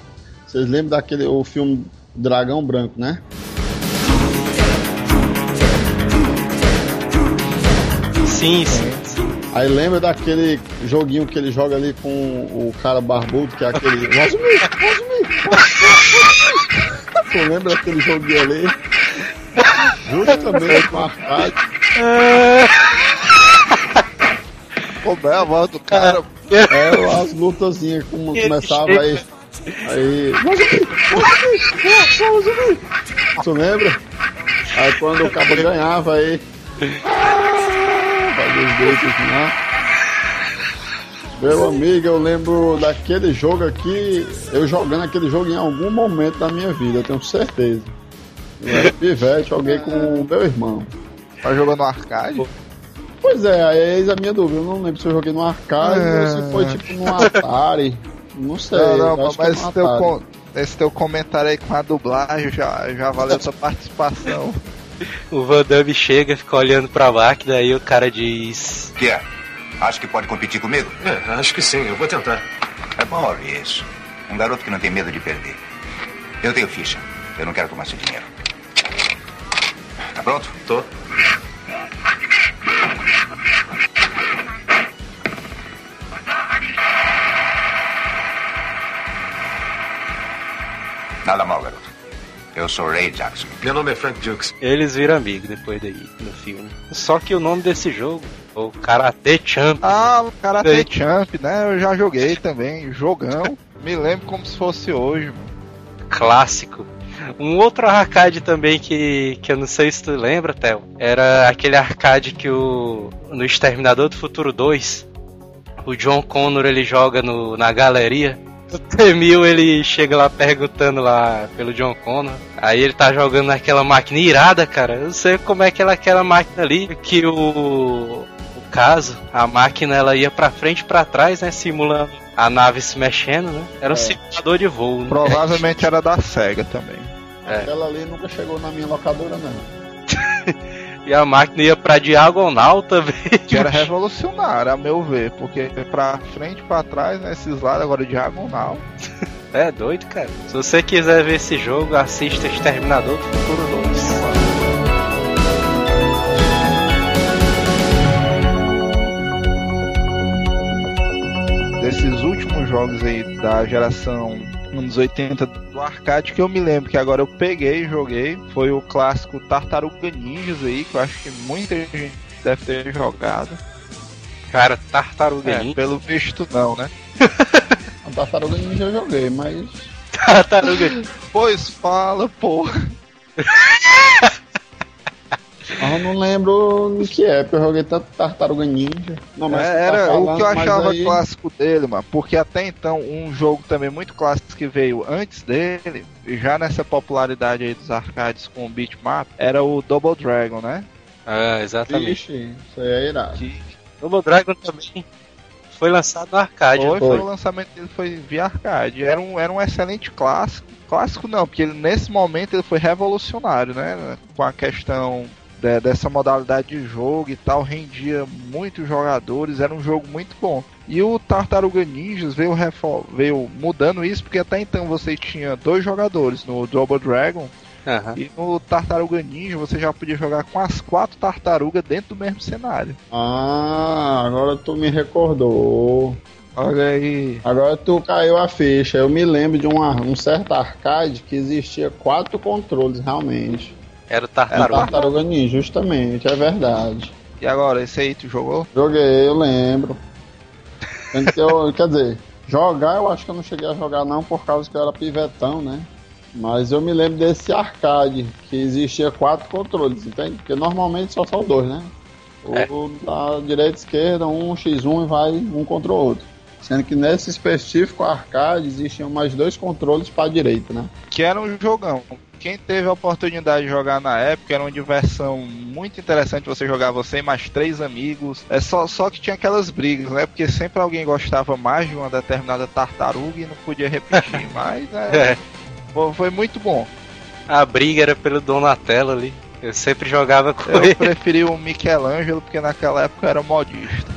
Vocês lembram daquele o filme Dragão Branco, né? Sim, sim. Aí lembra daquele joguinho que ele joga ali com o cara barbudo, que é aquele. Você lembra daquele joguinho ali? Justamente com arcade. Como é a voz do cara? É, as lutazinhas como começava aí. Aí. Você lembra? Aí quando o cabo ganhava aí. Fazia os dedos assim, né? Meu amigo, eu lembro daquele jogo aqui, eu jogando aquele jogo em algum momento da minha vida, eu tenho certeza. Eu era pivete, joguei com o meu irmão. Tá jogando arcade? Pois é, aí eis a minha dúvida, eu não lembro se eu joguei no arcade É. ou se foi tipo no Atari. Não sei. Não, não, acho mas no teu, com- esse teu comentário aí com a dublagem já, já valeu essa participação. O Van Damme chega, fica olhando pra máquina, aí o cara diz. Que é? Acha que pode competir comigo? É, acho que sim, eu vou tentar. É bom ouvir isso. Um garoto que não tem medo de perder. Eu tenho ficha. Eu não quero tomar seu dinheiro. Tá pronto? Tô. Nada mal, garoto. Eu sou Ray Jackson. Meu nome é Frank Dukes. Eles viram amigos depois daí, no filme. Só que o nome desse jogo, o Karate Champ. Ah, o Karate Sei. Champ, né? Eu já joguei também. Jogão. Me lembro como se fosse hoje. mano. clássico. Um outro arcade também que, que eu não sei se tu lembra, Theo. Era aquele arcade que o. No Exterminador do Futuro 2, o John Connor ele joga no, na galeria. O T-1000 ele chega lá perguntando lá pelo John Connor. Aí ele tá jogando naquela máquina irada, cara. Eu não sei como é que ela aquela máquina ali. Que o. O caso, a máquina ela ia pra frente e pra trás, né? Simulando a nave se mexendo, né? Era um simulador de voo. né? Provavelmente era da SEGA também. É. Aquela ali nunca chegou na minha locadora, não. E a máquina ia pra diagonal também. Que era revolucionário, a meu ver. Porque pra frente, pra trás, nesses lados, agora diagonal. É doido, cara. Se você quiser ver esse jogo, assista Exterminador do Futuro 2. Desses últimos jogos aí da geração anos 80 do arcade que eu me lembro que agora eu peguei e joguei foi o clássico Tartaruga Ninjas aí, que eu acho que muita gente deve ter jogado. Cara, Tartaruga É, Ninja. pelo visto não, né? A tartaruga ninja eu joguei, mas. Tartaruga Pois fala, pô. Eu não lembro no que é, porque eu joguei tanto Tartaruga Ninja. Não, mas É, tu tá era falando, o que eu achava aí- clássico dele, mano. Porque até então, um jogo também muito clássico que veio antes dele, e já nessa popularidade aí dos arcades com o beatmap, era o Double Dragon, né? Ah, exatamente. Vixe, isso aí é irado. Que Double Dragon também foi lançado no arcade. foi, né? foi o lançamento dele foi via arcade. Era um, era um excelente clássico. Clássico não, porque ele, nesse momento ele foi revolucionário, né? Com a questão de- dessa modalidade de jogo e tal, rendia muitos jogadores, era um jogo muito bom. E o Tartaruga Ninjas veio, veio mudando isso, porque até então você tinha dois jogadores no Double Dragon, Aham. e no Tartaruga Ninja você já podia jogar com as quatro tartarugas dentro do mesmo cenário. Ah, agora tu me recordou. Olha aí. Agora tu caiu a ficha. Eu me lembro de uma- um certo arcade que existia quatro controles realmente. Era o Era Tartaruga. Tartaruga Ninja, justamente, é verdade. E agora, esse aí tu jogou? Joguei, eu lembro. Eu- quer dizer, jogar eu acho que eu não cheguei a jogar não por causa que eu era pivetão, né? Mas eu me lembro desse arcade que existia quatro controles, entende? Porque normalmente só são dois, né? O É. da direita e esquerda, um X1 e vai um contra o outro. Sendo que nesse específico arcade existiam mais dois controles para a direita, né? que era um jogão. Quem teve a oportunidade de jogar na época era uma diversão muito interessante. Você jogar você e mais três amigos. É só, só que tinha aquelas brigas, né? Porque sempre alguém gostava mais de uma determinada tartaruga e não podia repetir. Mas é, É. foi- foi muito bom. A briga era pelo Donatello ali. Eu sempre jogava com Eu ele. preferi o Michelangelo porque naquela época eu era modista.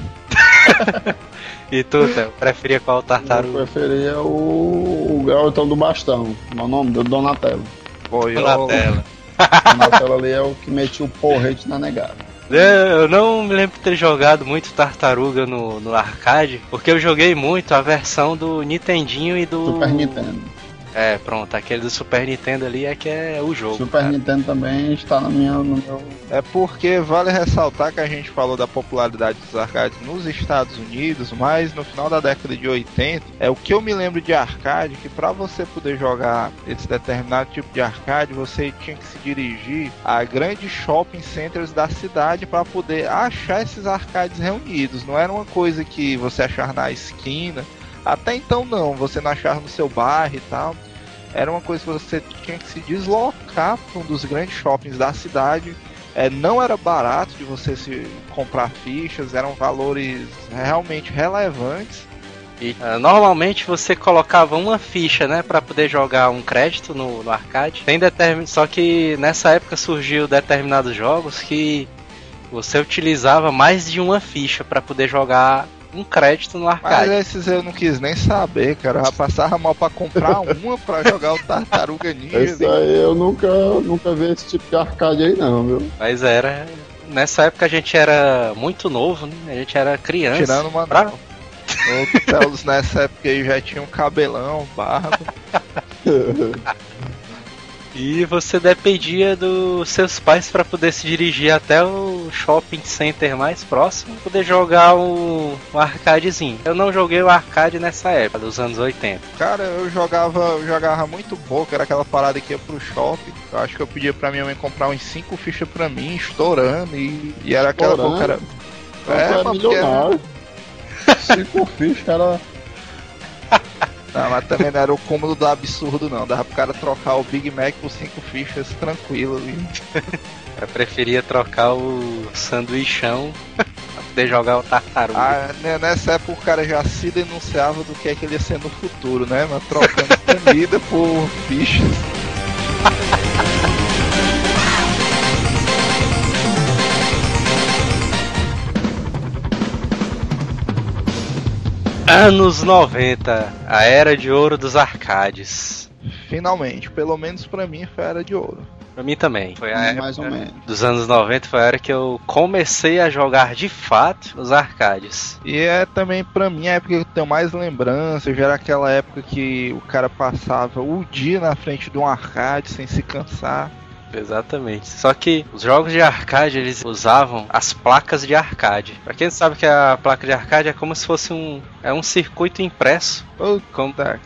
E tu, Theo, preferia qual Eu tartaruga? preferia o, o garotão do bastão, o nome do Donatello. Foi eu, Donatello. Donatello ali é o que metia o porrete na negada. Eu não me lembro de ter jogado muito Tartaruga no, no arcade, porque eu joguei muito a versão do Nintendinho e do. Super Nintendo. É, pronto, aquele do Super Nintendo ali é que é o jogo. Super cara. Nintendo também está na minha, no meu. É porque vale ressaltar que a gente falou da popularidade dos arcades nos Estados Unidos, mas no final da década de 80, é o que eu me lembro de arcade, que para você poder jogar esse determinado tipo de arcade, você tinha que se dirigir a grandes shopping centers da cidade para poder achar esses arcades reunidos. Não era uma coisa que você achar na esquina. Até então não, você não achava no seu bairro e tal. Era uma coisa que você tinha que se deslocar para um dos grandes shoppings da cidade é, não era barato de você se comprar fichas, eram valores realmente relevantes. E, ah, normalmente você colocava uma ficha, né, para poder jogar um crédito no, no arcade. Tem determin... Só que nessa época surgiu determinados jogos que você utilizava mais de uma ficha para poder jogar um crédito no Mas arcade. esses eu não quis nem saber, cara. Eu passava mal pra comprar uma pra jogar o Tartaruga Ninja. Esse aí eu nunca, nunca vi esse tipo de arcade aí não, viu? Mas era. Nessa época a gente era muito novo, né? A gente era criança. Tirando uma Pra-. O Telos nessa época aí já tinha um cabelão, barba. E você dependia dos seus pais para poder se dirigir até o shopping center mais próximo, poder jogar o, o arcadezinho. Eu não joguei o arcade nessa época, dos anos 80. Cara, eu jogava, eu jogava muito pouco, era aquela parada que ia pro shopping. Eu acho que eu pedia pra minha mãe comprar uns 5 fichas pra mim, estourando, e, e era aquela Estourando? boca. Era... É, é milionário. Cinco fichas, era. Não, mas também não era o cômodo do absurdo, não. Dava pro cara trocar o Big Mac por 5 fichas tranquilo. Eu preferia trocar o sanduichão pra poder jogar o tartaruga. Ah, né, nessa época o cara já se denunciava do que é que ele ia ser no futuro, né? Mas trocando comida por fichas. Anos 90, a era de ouro dos arcades. Finalmente, pelo menos pra mim foi a era de ouro. Pra mim também. Foi a mais ou época menos. dos anos 90, foi a era que eu comecei a jogar de fato os arcades. E é também pra mim a época que eu tenho mais lembranças. Já era aquela época que o cara passava o dia na frente de um arcade sem se cansar. Exatamente. Só que os jogos de arcade eles usavam as placas de arcade. Pra quem sabe que a placa de arcade é como se fosse um é um circuito impresso, como, Tá,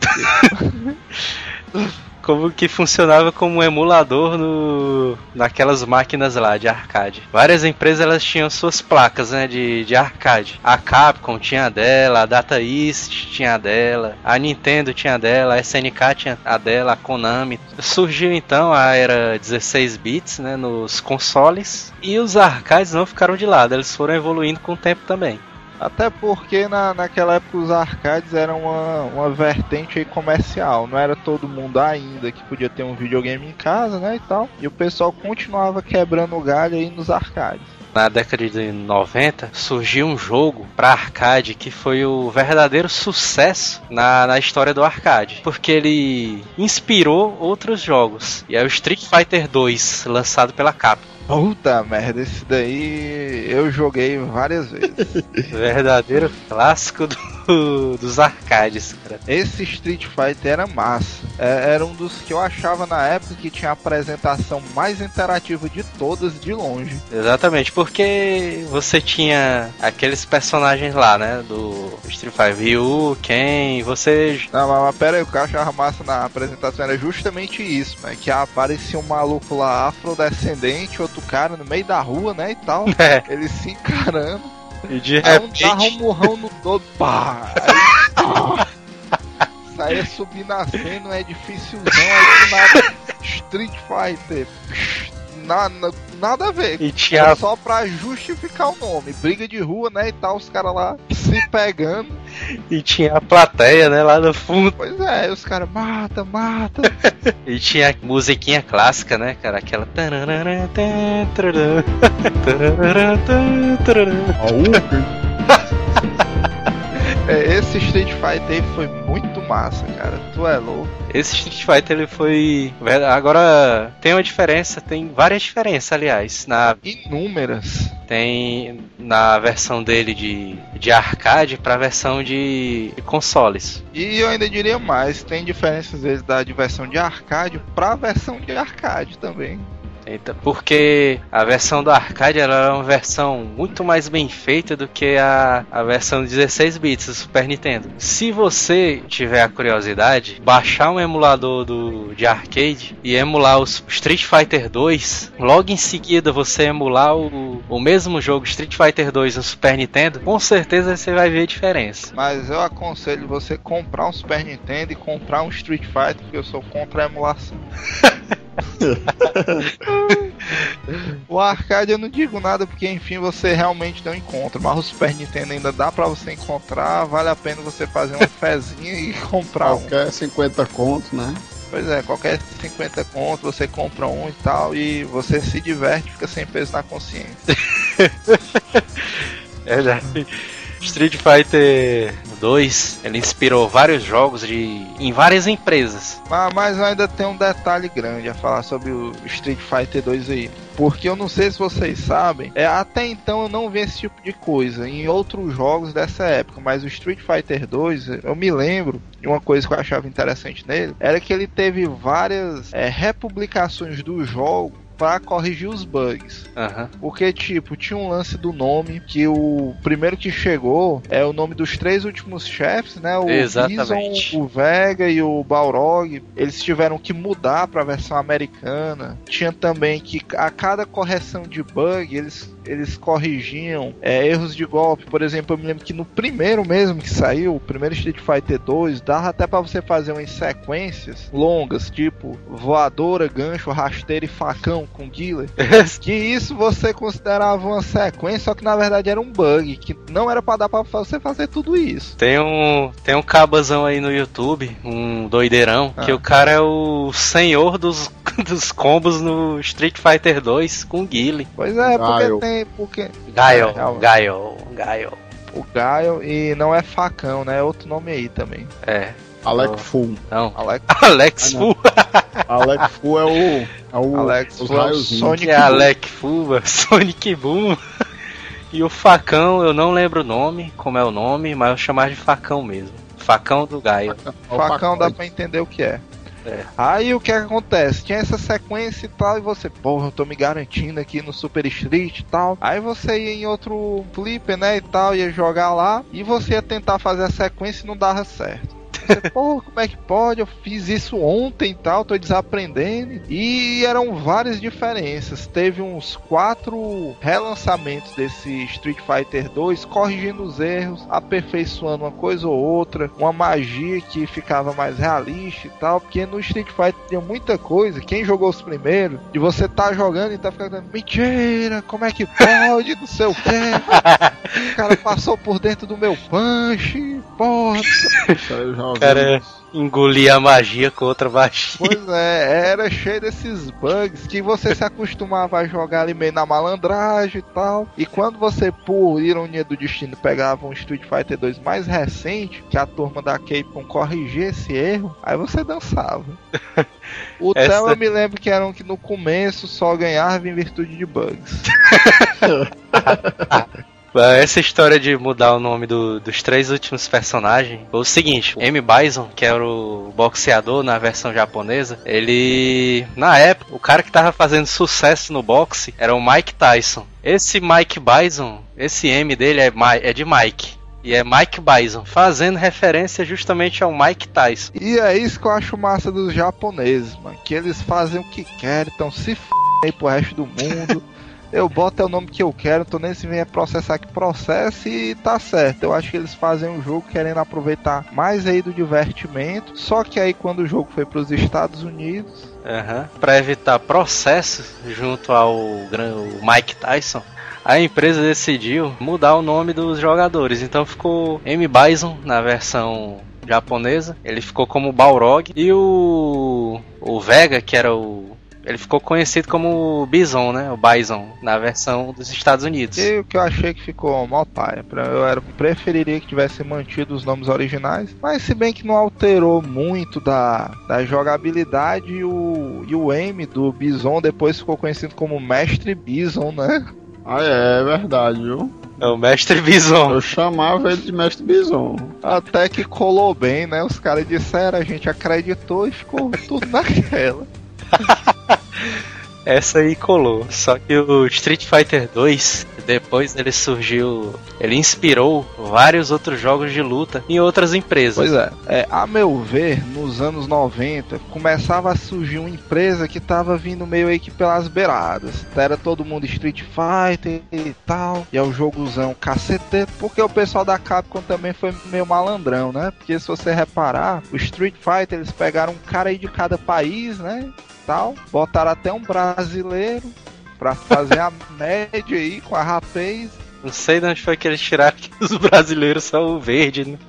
como que funcionava como um emulador no, naquelas máquinas lá de arcade. Várias empresas elas tinham suas placas né, de, de arcade. A Capcom tinha a dela, a Data East tinha a dela, a Nintendo tinha a dela, a SNK tinha a dela, a Konami. Surgiu então a era 16 bits né, nos consoles e os arcades não ficaram de lado, eles foram evoluindo com o tempo também. Até porque na, naquela época os arcades eram uma, uma vertente comercial. Não era todo mundo ainda que podia ter um videogame em casa, né? E tal. E o pessoal continuava quebrando o galho aí nos arcades. Na década de 90 surgiu um jogo para arcade que foi o verdadeiro sucesso na, na história do arcade, porque ele inspirou outros jogos. E é o Street Fighter 2, lançado pela Capcom. Puta merda, esse daí eu joguei várias vezes. Verdadeiro clássico do, dos arcades, cara. Esse Street Fighter era massa. É, era um dos que eu achava na época que tinha a apresentação mais interativa de todas de longe. Exatamente, porque você tinha aqueles personagens lá, né? Do Street Fighter, Ryu, Ken, você. Não, mas, mas pera aí, o que eu achava massa na apresentação era justamente isso, né? Que aparecia um maluco lá afrodescendente, outro cara no meio da rua, né? E tal. É. Eles se encarando. E de Aí um repente. dava um murrão no todo, pá! Aí, saía subindo a cena, um edifíciozão, aí do nada, Street Fighter. Na, na- nada a ver. E tinha Era só pra justificar o nome. Briga de rua, né? E tal, os caras lá se pegando. E tinha a plateia, né, lá no fundo. Pois é, os caras mata, mata. E tinha a musiquinha clássica, né, cara? Aquela. É, esse Street Fighter foi muito massa, cara. Tu é louco. Esse Street Fighter ele foi. Agora tem uma diferença, tem várias diferenças, aliás. Na, Inúmeras. tem na versão dele de, de arcade pra versão de, consoles. E eu ainda diria mais, tem diferenças às vezes da versão de arcade pra versão de arcade também. Eita, Porque a versão do arcade era uma versão muito mais bem feita do que a, a versão 16 bits do Super Nintendo. Se você tiver a curiosidade, baixar um emulador do, de arcade e emular os Street Fighter 2, logo em seguida você emular o, o mesmo jogo Street Fighter 2 no Super Nintendo, com certeza você vai ver a diferença. Mas eu aconselho você comprar um Super Nintendo e comprar um Street Fighter, porque eu sou contra a emulação. o arcade eu não digo nada porque enfim você realmente não encontra, mas o Super Nintendo ainda dá pra você encontrar, vale a pena você fazer uma fezinha e comprar um. Qualquer 50 conto, né? Pois é, qualquer 50 conto você compra um e tal e você se diverte, fica sem peso na consciência. É verdade. Street Fighter 2, ele inspirou vários jogos de em várias empresas. Mas, mas ainda tem um detalhe grande a falar sobre o Street Fighter 2 aí. Porque eu não sei se vocês sabem, é, até então eu não vi esse tipo de coisa em outros jogos dessa época, mas o Street Fighter 2, eu me lembro de uma coisa que eu achava interessante nele, era que ele teve várias é, republicações do jogo para corrigir os bugs. Aham. Porque, tipo, tinha um lance do nome, que o primeiro que chegou é o nome dos três últimos chefes, né? O Exatamente. Bison, o Vega e o Balrog. Eles tiveram que mudar pra versão americana. Tinha também que a cada correção de bug, eles, eles corrigiam é, erros de golpe. Por exemplo, eu me lembro que no primeiro mesmo que saiu, o primeiro Street Fighter 2, dava até pra você fazer umas sequências longas, tipo voadora, gancho, rasteiro e facão com Guiller. Que isso você considerava uma sequência, só que na verdade era um bug, que não era pra dar pra você fazer tudo isso. Tem um, tem um cabazão aí no YouTube, um doideirão, Ah. que o cara é o senhor dos, dos combos no Street Fighter 2 com Guile. Pois é, porque Gaio. tem. Porque Gaio, É, Gaio, Gaio. o Gaio e não é facão, né? É outro nome aí também. É, Alec Full. não. Alex, Alex Ah, não. Fu, Alec Full é o. É o Alex os Fu é o. Sonic é Alec Fuba, Sonic Boom. E o facão, eu não lembro o nome, como é o nome, mas eu chamar de facão mesmo. Facão do Gaio. facão dá pacote. pra entender o que é. É. Aí o que acontece? Tinha essa sequência e tal, e você, porra, eu tô me garantindo aqui no Super Street e tal. Aí você ia em outro flipper, né, e tal, ia jogar lá, e você ia tentar fazer a sequência e não dava certo. Você, Pô, como é que pode? Eu fiz isso ontem e tal, tô desaprendendo. E eram várias diferenças. Teve uns quatro relançamentos desse Street Fighter 2, corrigindo os erros, aperfeiçoando uma coisa ou outra, uma magia que ficava mais realista e tal. Porque no Street Fighter tinha muita coisa. Quem jogou os primeiros, de você tá jogando e tá ficando mentira, como é que pode? Não sei o que. o cara passou por dentro do meu punch, porra. Já ouvi. Cara, engolir a magia com outra magia. Pois é, era cheio desses bugs que você se acostumava a jogar ali meio na malandragem e tal. E quando você, por ironia do destino, pegava um Street Fighter 2 mais recente, que a turma da Capcom corrigia esse erro, aí você dançava. O Essa- Theo eu me lembro que era um que no começo só ganhava em virtude de bugs. Essa história de mudar o nome do- dos três últimos personagens foi o seguinte: M. Bison, que era o boxeador na versão japonesa, ele. Na época, o cara que tava fazendo sucesso no boxe era o Mike Tyson. Esse Mike Bison, esse M dele é, é de Mike. E é Mike Bison, fazendo referência justamente ao Mike Tyson. E é isso que eu acho massa dos japoneses, mano. Que eles fazem o que querem, então se f aí pro resto do mundo. Eu boto é o nome que eu quero, tô nem se vem processar que processe e tá certo. Eu acho que eles fazem o jogo querendo aproveitar mais aí do divertimento. Só que aí quando o jogo foi pros Estados Unidos, Aham. Para evitar processos junto ao Mike Tyson, a empresa decidiu mudar o nome dos jogadores. Então ficou M. Bison na versão japonesa, ele ficou como Balrog e o o Vega, que era o ele ficou conhecido como Bison, né? O Bison, na versão dos Estados Unidos. e o que eu achei que ficou mó paia. Pra- Eu era, preferiria que tivesse mantido os nomes originais. Mas se bem que não alterou muito da, da jogabilidade e o, e o M do Bison depois ficou conhecido como Mestre Bison, né? Ah, é, é verdade, viu? É o Mestre Bison. Eu chamava ele de Mestre Bison. Até que colou bem, né? Os caras disseram, a gente acreditou e ficou tudo naquela. Essa aí colou. Só que o Street Fighter 2, depois ele surgiu. Ele inspirou vários outros jogos de luta em outras empresas. Pois é. é, a meu ver, nos anos 90, começava a surgir uma empresa que tava vindo meio aí que pelas beiradas. Era todo mundo Street Fighter e tal. E é o jogozão cacete. Porque o pessoal da Capcom também foi meio malandrão, né? Porque se você reparar, o Street Fighter eles pegaram um cara aí de cada país, né? Tal. Botaram até um brasileiro pra fazer a média aí com a rapaz. Não sei de onde foi que eles tiraram que os brasileiros são o verde, né?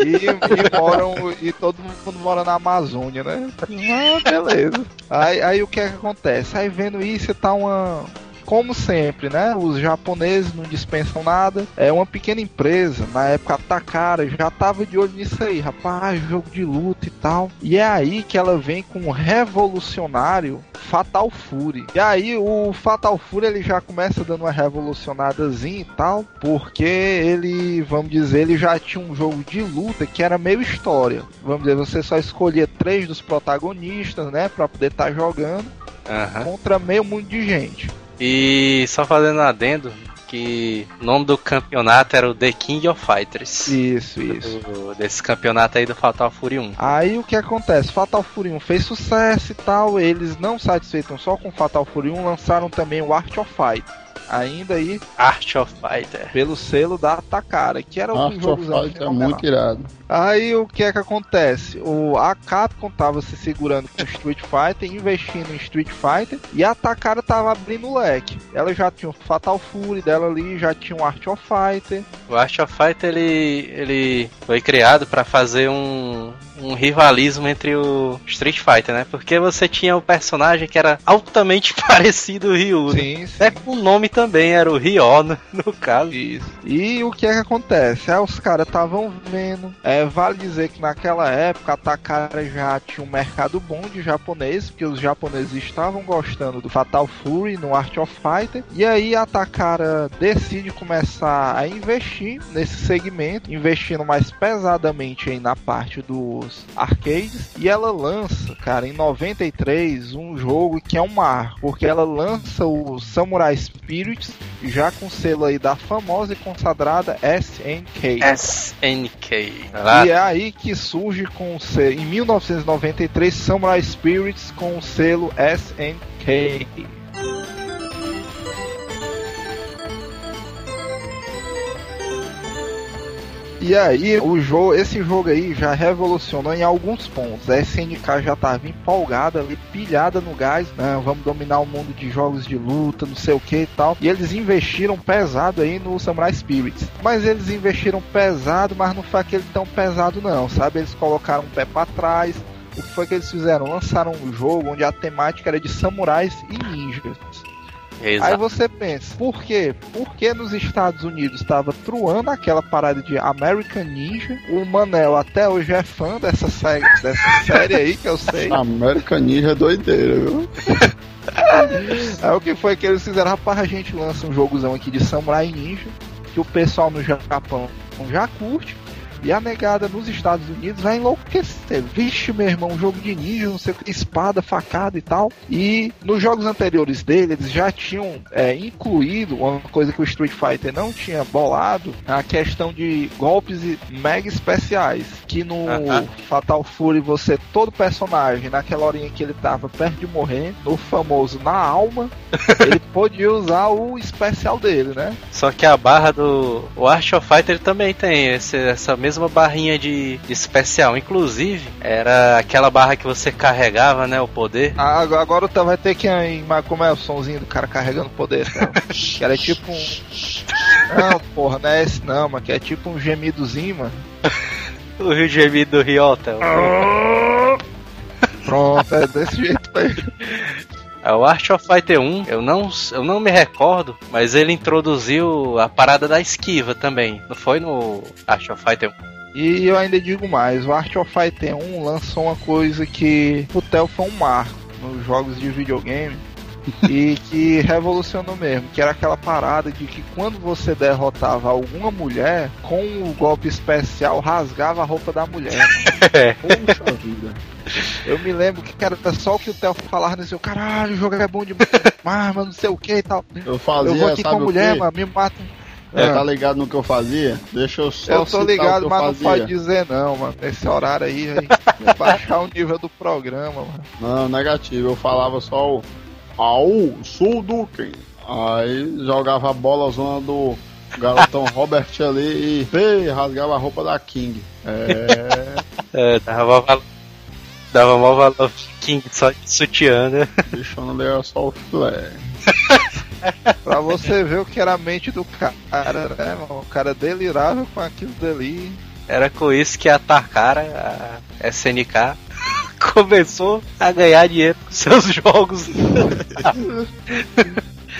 E, e moram. E todo mundo mora na Amazônia, né? Ah, beleza. Aí, aí o que é que acontece? Aí vendo isso tá uma. Como sempre, né? Os japoneses não dispensam nada. É uma pequena empresa, na época a Takara já tava de olho nisso aí, rapaz, jogo de luta e tal. E é aí que ela vem com um revolucionário Fatal Fury. E aí o Fatal Fury ele já começa dando uma revolucionadazinha e tal, porque ele, vamos dizer, ele já tinha um jogo de luta que era meio história. Vamos dizer, você só escolhia três dos protagonistas, né, para poder estar jogando Aham. contra meio mundo de gente. E só fazendo um adendo que o nome do campeonato era o The King of Fighters. Isso, isso. Do- desse campeonato aí do Fatal Fury 1. Aí o que acontece? Fatal Fury 1 fez sucesso e tal. Eles não satisfeitos só com Fatal Fury 1, lançaram também o Art of Fight. Ainda aí Art of Fighter. pelo selo da Takara, que era um Art of jogo Fight é muito irado. Aí o que é que acontece? O, a Capcom tava se segurando com Street Fighter, investindo em Street Fighter, e a Takara tava abrindo o leque. Ela já tinha o Fatal Fury dela ali, já tinha o Art of Fighter. O Art of Fighter ele, ele foi criado pra fazer um, um rivalismo entre o Street Fighter, né? Porque você tinha o personagem que era altamente parecido ao Ryu. né? Sim, sim. Até com o nome também era o Ryo, no, no caso. Isso. E o que é que acontece? Aí os caras estavam vendo. É, vale dizer que naquela época a Takara já tinha um mercado bom de japonês, porque os japoneses estavam gostando do Fatal Fury no Art of Fighter. E aí a Takara decide começar a investir nesse segmento, investindo mais pesadamente aí na parte dos arcades e ela lança, cara, em 93 um jogo que é um marco, porque ela lança o Samurai Spirits já com selo aí da famosa e consagrada SNK. SNK. E é aí que surge com o selo, em 1993 Samurai Spirits com o selo SNK. E aí, o jogo, esse jogo aí já revolucionou em alguns pontos. A SNK já estava empolgada ali, pilhada no gás, né? vamos dominar o mundo de jogos de luta, não sei o que e tal. E eles investiram pesado aí no Samurai Spirits. Mas eles investiram pesado, mas não foi aquele tão pesado não, sabe? Eles colocaram um pé para trás. O que foi que eles fizeram? Lançaram um jogo onde a temática era de samurais e ninjas. Exato. Aí você pensa, por quê? Porque nos Estados Unidos estava truando aquela parada de American Ninja. O Manel até hoje é fã dessa série, dessa série aí que eu sei. American Ninja é doideira, viu? Aí o que foi que eles fizeram? Rapaz, a gente lança um jogozão aqui de Samurai Ninja, que o pessoal no Japão já curte. E a negada nos Estados Unidos vai enlouquecer. Vixe, meu irmão, um jogo de ninja, não sei o que, espada, facada e tal. E nos jogos anteriores dele, eles já tinham é, incluído uma coisa que o Street Fighter não tinha bolado, a questão de golpes mega especiais. Que no uh -huh. Fatal Fury, você, todo personagem, naquela horinha que ele tava perto de morrer, no famoso na alma, ele podia usar o especial dele, né? Só que a barra do o Art of Fighter também tem esse, essa mesma mesma barrinha de, de, especial. Inclusive, era aquela barra que você carregava, né? O poder. Ah, agora tu vai ter que. Como é o somzinho do cara carregando o poder? Cara? que era tipo um. Não, porra, não é esse não, mas que é tipo um gemidozinho, mano. o rio gemido do Riota. Pronto, é desse jeito aí. É o Art of Fighter 1, eu não, eu não me recordo, mas ele introduziu a parada da esquiva também. Não foi no Art of Fighter 1? E eu ainda digo mais, o Art of Fighter 1 lançou uma coisa que o Theo foi um marco nos jogos de videogame e que revolucionou mesmo, que era aquela parada de que quando você derrotava alguma mulher, com o golpe especial rasgava a roupa da mulher. Poxa vida. Eu me lembro que era só o que o Theo falava nesse né, caralho, o jogo é bom demais, mas não sei o que e tal. Eu fazia, eu vou aqui com a mulher, mano, me mata. É, ah. tá ligado no que eu fazia? Deixa eu só Eu tô ligado, mas fazia. não pode dizer não, mano. Nesse horário aí, aí baixar o nível do programa, mano. Não, negativo. Eu falava só o Au, sou Duken. Aí jogava a bola zona do garotão Robert ali e ei, rasgava a roupa da King. É. é dava, dava mal valor King só de sutiã, né? Deixando ele só o filé. pra você ver o que era a mente do cara, né, mano? O cara delirava com aquilo dali. Era com isso que a Takara, a SNK, começou a ganhar dinheiro com seus jogos.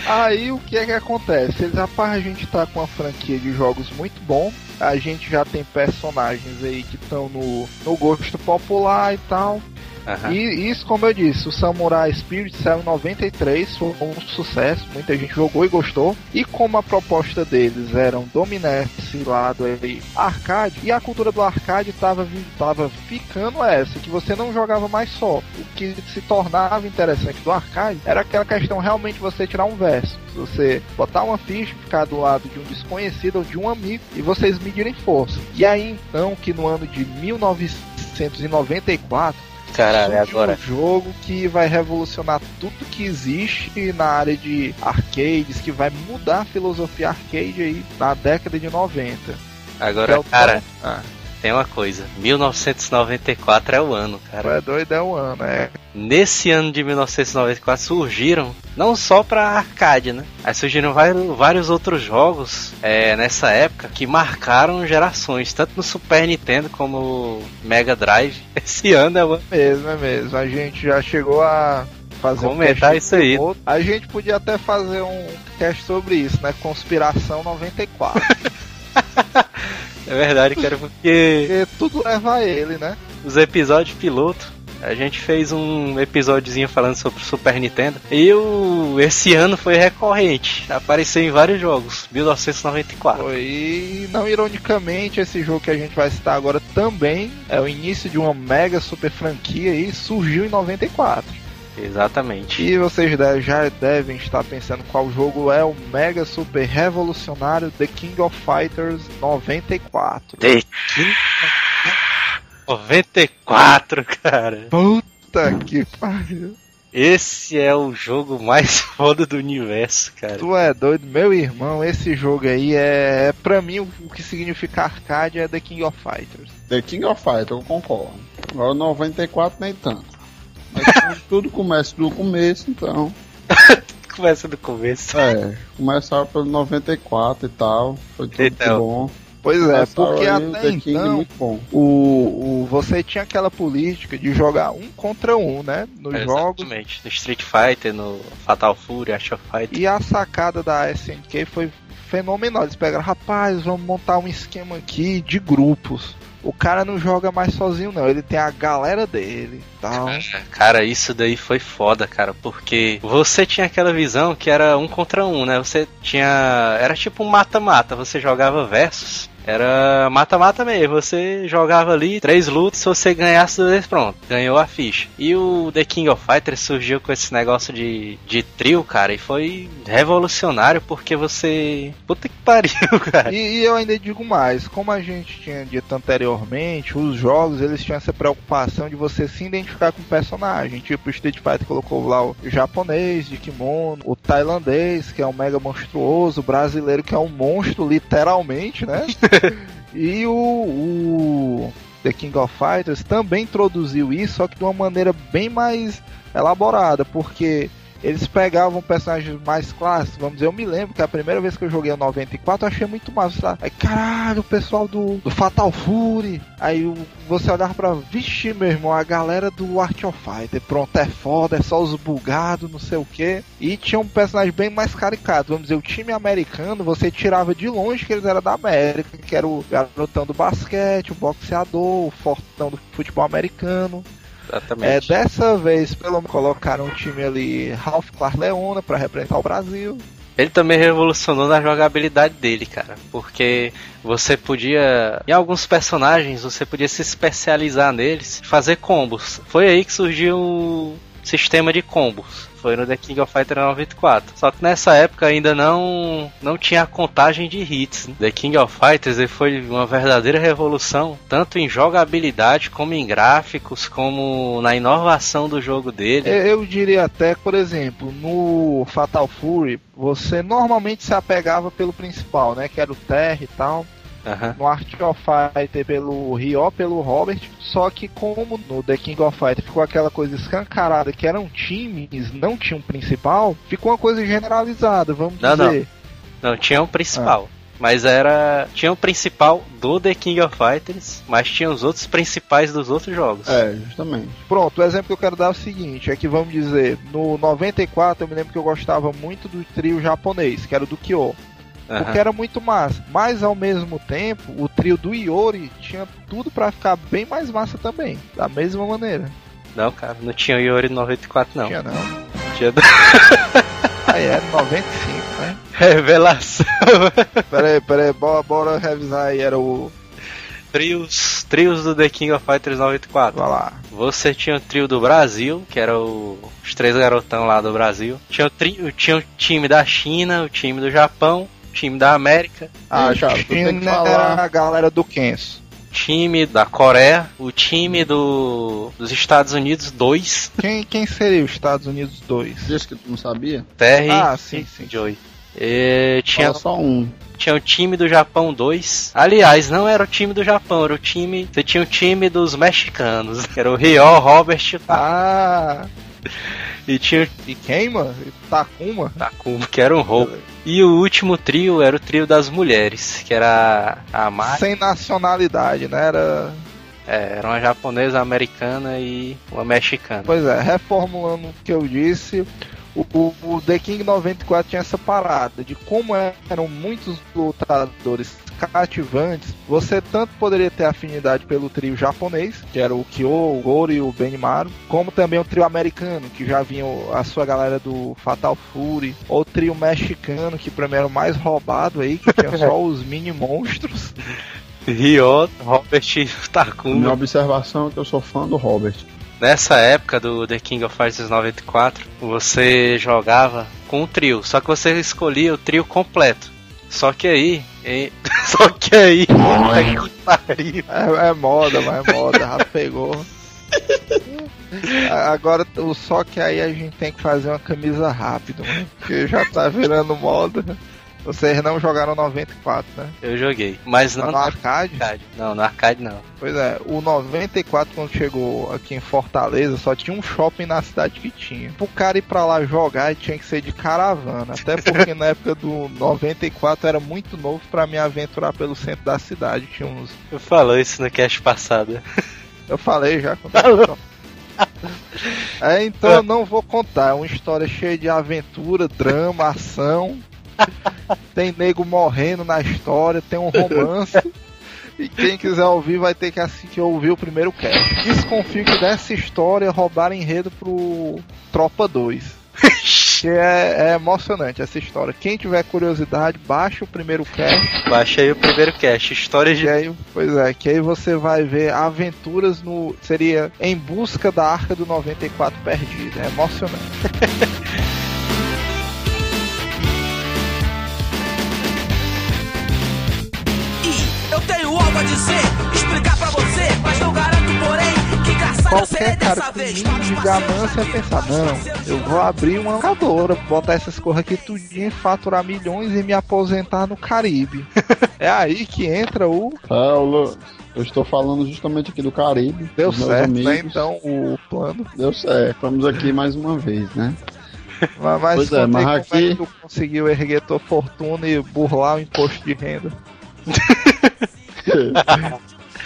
Aí o que é que acontece? Eles, rapaz, a gente tá com uma franquia de jogos muito bom. A gente já tem personagens aí que estão no, no gosto popular e tal. Uhum. E isso, como eu disse, o Samurai Spirit saiu em 93, foi um sucesso, muita gente jogou e gostou. E como a proposta deles era dominar esse lado aí arcade, e a cultura do arcade tava, tava ficando essa, que você não jogava mais só. O que se tornava interessante do arcade era aquela questão realmente você tirar um verso. Você botar uma ficha, ficar do lado de um desconhecido ou de um amigo e vocês medirem força. E aí então que no ano de 1994 Caralho, agora. um jogo que vai revolucionar tudo que existe na área de arcades, que vai mudar a filosofia arcade aí na década de 90. Agora, é cara, ah. Tem uma coisa: 1994 é o ano, cara. É doido, é o ano, é. Nesse ano de 1994 surgiram, não só pra arcade, né? Aí surgiram vários, outros jogos é, nessa época que marcaram gerações, tanto no Super Nintendo como Mega Drive. Esse ano é o mesmo, é mesmo. A gente já chegou a fazer comentar um isso aí. Outro. A gente podia até fazer um cast sobre isso, né? Conspiração 94. é verdade, cara, porque... porque tudo leva a ele, né? Os episódios piloto A gente fez um episódiozinho falando sobre o Super Nintendo. E o, esse ano foi recorrente. Apareceu em vários jogos. 1994. Foi, E não ironicamente, esse jogo que a gente vai citar agora também é o início de uma mega super franquia e surgiu em 94. Exatamente. E vocês já devem estar pensando qual jogo é o mega super revolucionário The King of Fighters 94. The 94, cara. Puta que pariu. Esse é o jogo mais foda do universo, cara. Tu é doido, meu irmão, esse jogo aí é, é pra mim o, o que significa arcade é The King of Fighters. The King of Fighters, eu concordo. Agora 94 nem tanto. Mas tudo começa do começo, então. Começa do começo. É, começaram pelo 94 e tal. Foi tudo Então. bom. Pois é, porque até The King então muito bom. o, o, você tinha aquela política de jogar um contra um, né? Nos jogos. Exatamente. No Street Fighter, no Fatal Fury, Art of Fighter. E a sacada da SNK foi fenomenal. Eles pegaram, rapaz, vamos montar um esquema aqui de grupos. O cara não joga mais sozinho, não. Ele tem a galera dele tal. Cara, isso daí foi foda, cara, porque você tinha aquela visão que era um contra um, né? Você tinha. Era tipo um mata-mata, você jogava versus. Era mata-mata mesmo, você jogava ali três lutas, se você ganhasse dois, pronto, ganhou a ficha. E o The King of Fighters surgiu com esse negócio de, de trio, cara, e foi revolucionário porque você. Puta que pariu, cara. E, e eu ainda digo mais, como a gente tinha dito anteriormente, os jogos eles tinham essa preocupação de você se identificar com o personagem. Tipo, o Street Fighter colocou lá o japonês de kimono, o tailandês, que é um mega monstruoso, o brasileiro, que é um monstro, literalmente, né? e o, o The King of Fighters também introduziu isso, só que de uma maneira bem mais elaborada, porque eles pegavam personagens mais clássicos, vamos dizer, eu me lembro que a primeira vez que eu joguei o 94 eu achei muito massa. Tá? Aí, caralho, o pessoal do, do Fatal Fury. Aí você olhava pra, vixe, meu irmão, a galera do Art of Fighter, pronto, é foda, é só os bugados, não sei o que. E tinha um personagem bem mais caricato, vamos dizer, o time americano, você tirava de longe que eles eram da América, que era o garotão do basquete, o boxeador, o fortão do futebol americano. É, Exatamente. dessa vez, pelo menos, colocaram um time ali, Ralph Clarleona, pra representar o Brasil. Ele também revolucionou na jogabilidade dele, cara. Porque você podia. Em alguns personagens, você podia se especializar neles fazer combos. Foi aí que surgiu o sistema de combos. Foi no The King of Fighters 94. Só que nessa época ainda não não tinha a contagem de hits. né? The King of Fighters foi uma verdadeira revolução, tanto em jogabilidade, como em gráficos, como na inovação do jogo dele. Eu, diria até, por exemplo, no Fatal Fury, você normalmente se apegava pelo principal, né? Que era o Terry e tal. Aham. No Art of Fighter pelo Ryo, pelo Robert. Só que como no The King of Fighter ficou aquela coisa escancarada que eram times, não tinha um principal, ficou uma coisa generalizada, vamos Não, não. dizer. Não, tinha um principal. Mas era. Tinha o principal do The King of Fighters, mas tinha os outros principais dos outros jogos. É, justamente. Pronto, o exemplo que eu quero dar é o seguinte, é que vamos dizer, no 94 eu me lembro que eu gostava muito do trio japonês, que era o do Kyo. Aham. Porque era muito massa. Mas ao mesmo tempo, o trio do Iori tinha tudo pra ficar bem mais massa também. Da mesma maneira. Não, cara, não tinha o Yori no 94, não. Tinha não. Tinha Aí era 95, né? revelação. Pera aí, pera aí, bora, bora revisar aí. Era o. Trios, trios do The King of Fighters 94. Vai lá. Você tinha o trio do Brasil, que era o- os três garotão lá do Brasil. Tinha o, tri- tinha o time da China, o time do Japão, time da América, Ah, cara, tu tem que falar. era a galera do Kenso. o time da Coreia, o time do, dos Estados Unidos 2, Quem, quem seria os Estados Unidos 2? Diz que tu não sabia? Terry Ah, sim, sim. Joey. E tinha, Fala só um. tinha o time do Japão 2. Aliás, não era o time do Japão, era o time. Você tinha o time dos mexicanos. Era o Ryo, Robert Ah, e tinha o e quem, mano? Takuma? Takuma, que era um roubo. E o último trio era o trio das mulheres, que era a Mari, Sem nacionalidade, né? Era. é, era uma japonesa, uma americana e uma mexicana. Pois é, reformulando o que eu disse, o, o The King 94 tinha essa parada de como eram muitos lutadores cativantes, você tanto poderia ter afinidade pelo trio japonês, que era o Kyo, o Goro e o Benimaru, como também o trio americano, que já vinha a sua galera do Fatal Fury, ou o trio mexicano, que pra mim era o mais roubado aí, que tinha só os mini monstros. Ryo, Robert Takuma. Minha observação é que eu sou fã do Robert. Nessa época do The King of Fighters 94, você jogava com um trio, só que você escolhia o trio completo. Só que aí. Só que aí. puta que pariu. É, é moda, mas é moda, já pegou. Agora, só que aí a gente tem que fazer uma camisa rápido, né? Porque já tá virando moda. Vocês não jogaram 94, né? Eu joguei. Mas não no no arcade? arcade. Não, no arcade não. Pois é, o 94 quando chegou aqui em Fortaleza só tinha um shopping na cidade que tinha. Pro cara ir pra lá jogar tinha que ser de caravana, até porque na época do 94 era muito novo pra me aventurar pelo centro da cidade, tinha uns Eu falou isso no cast passado. Eu falei já. quando- É, então eu não vou contar. É uma história cheia de aventura, drama, ação. Tem nego morrendo na história, tem um romance. E quem quiser ouvir vai ter que assistir ouvir o primeiro cast. Desconfio que dessa história roubaram enredo pro Tropa 2. Que é, é emocionante essa história. Quem tiver curiosidade, baixa o primeiro cast. Baixa aí o primeiro cast. História de. Aí, pois é, que aí você vai ver aventuras no. Seria em busca da arca do 94 perdida. É emocionante. dizer, explicar pra você, mas não garanto, porém, que engraçado eu serei Qualquer cara dessa com vez. mínimo de ganância vai pensar, não, eu vou abrir uma locadora, botar essas coisas aqui tudinho, faturar milhões e me aposentar no Caribe. é aí que entra o. É, o Lu- eu estou falando justamente aqui do Caribe. Deu certo, né? amigos. Então o plano. Deu certo. Estamos aqui mais uma vez, né? Mas, mas Pois é, mas como aqui- é que tu conseguiu erguer tua fortuna e burlar o imposto de renda.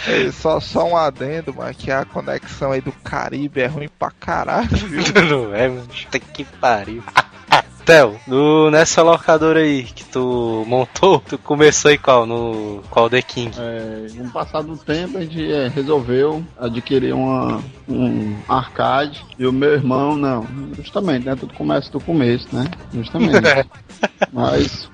É, só, só um adendo, mas que a conexão aí do Caribe é ruim pra caralho, viu? não é, mano? Puta que pariu. Theo, no, nessa locadora aí que tu montou, tu começou em qual? No qual The King? É, com o passar do tempo, a gente é, resolveu adquirir uma, um arcade e o meu irmão, não. Justamente, né? Tudo começa do começo, né? Justamente. Mas,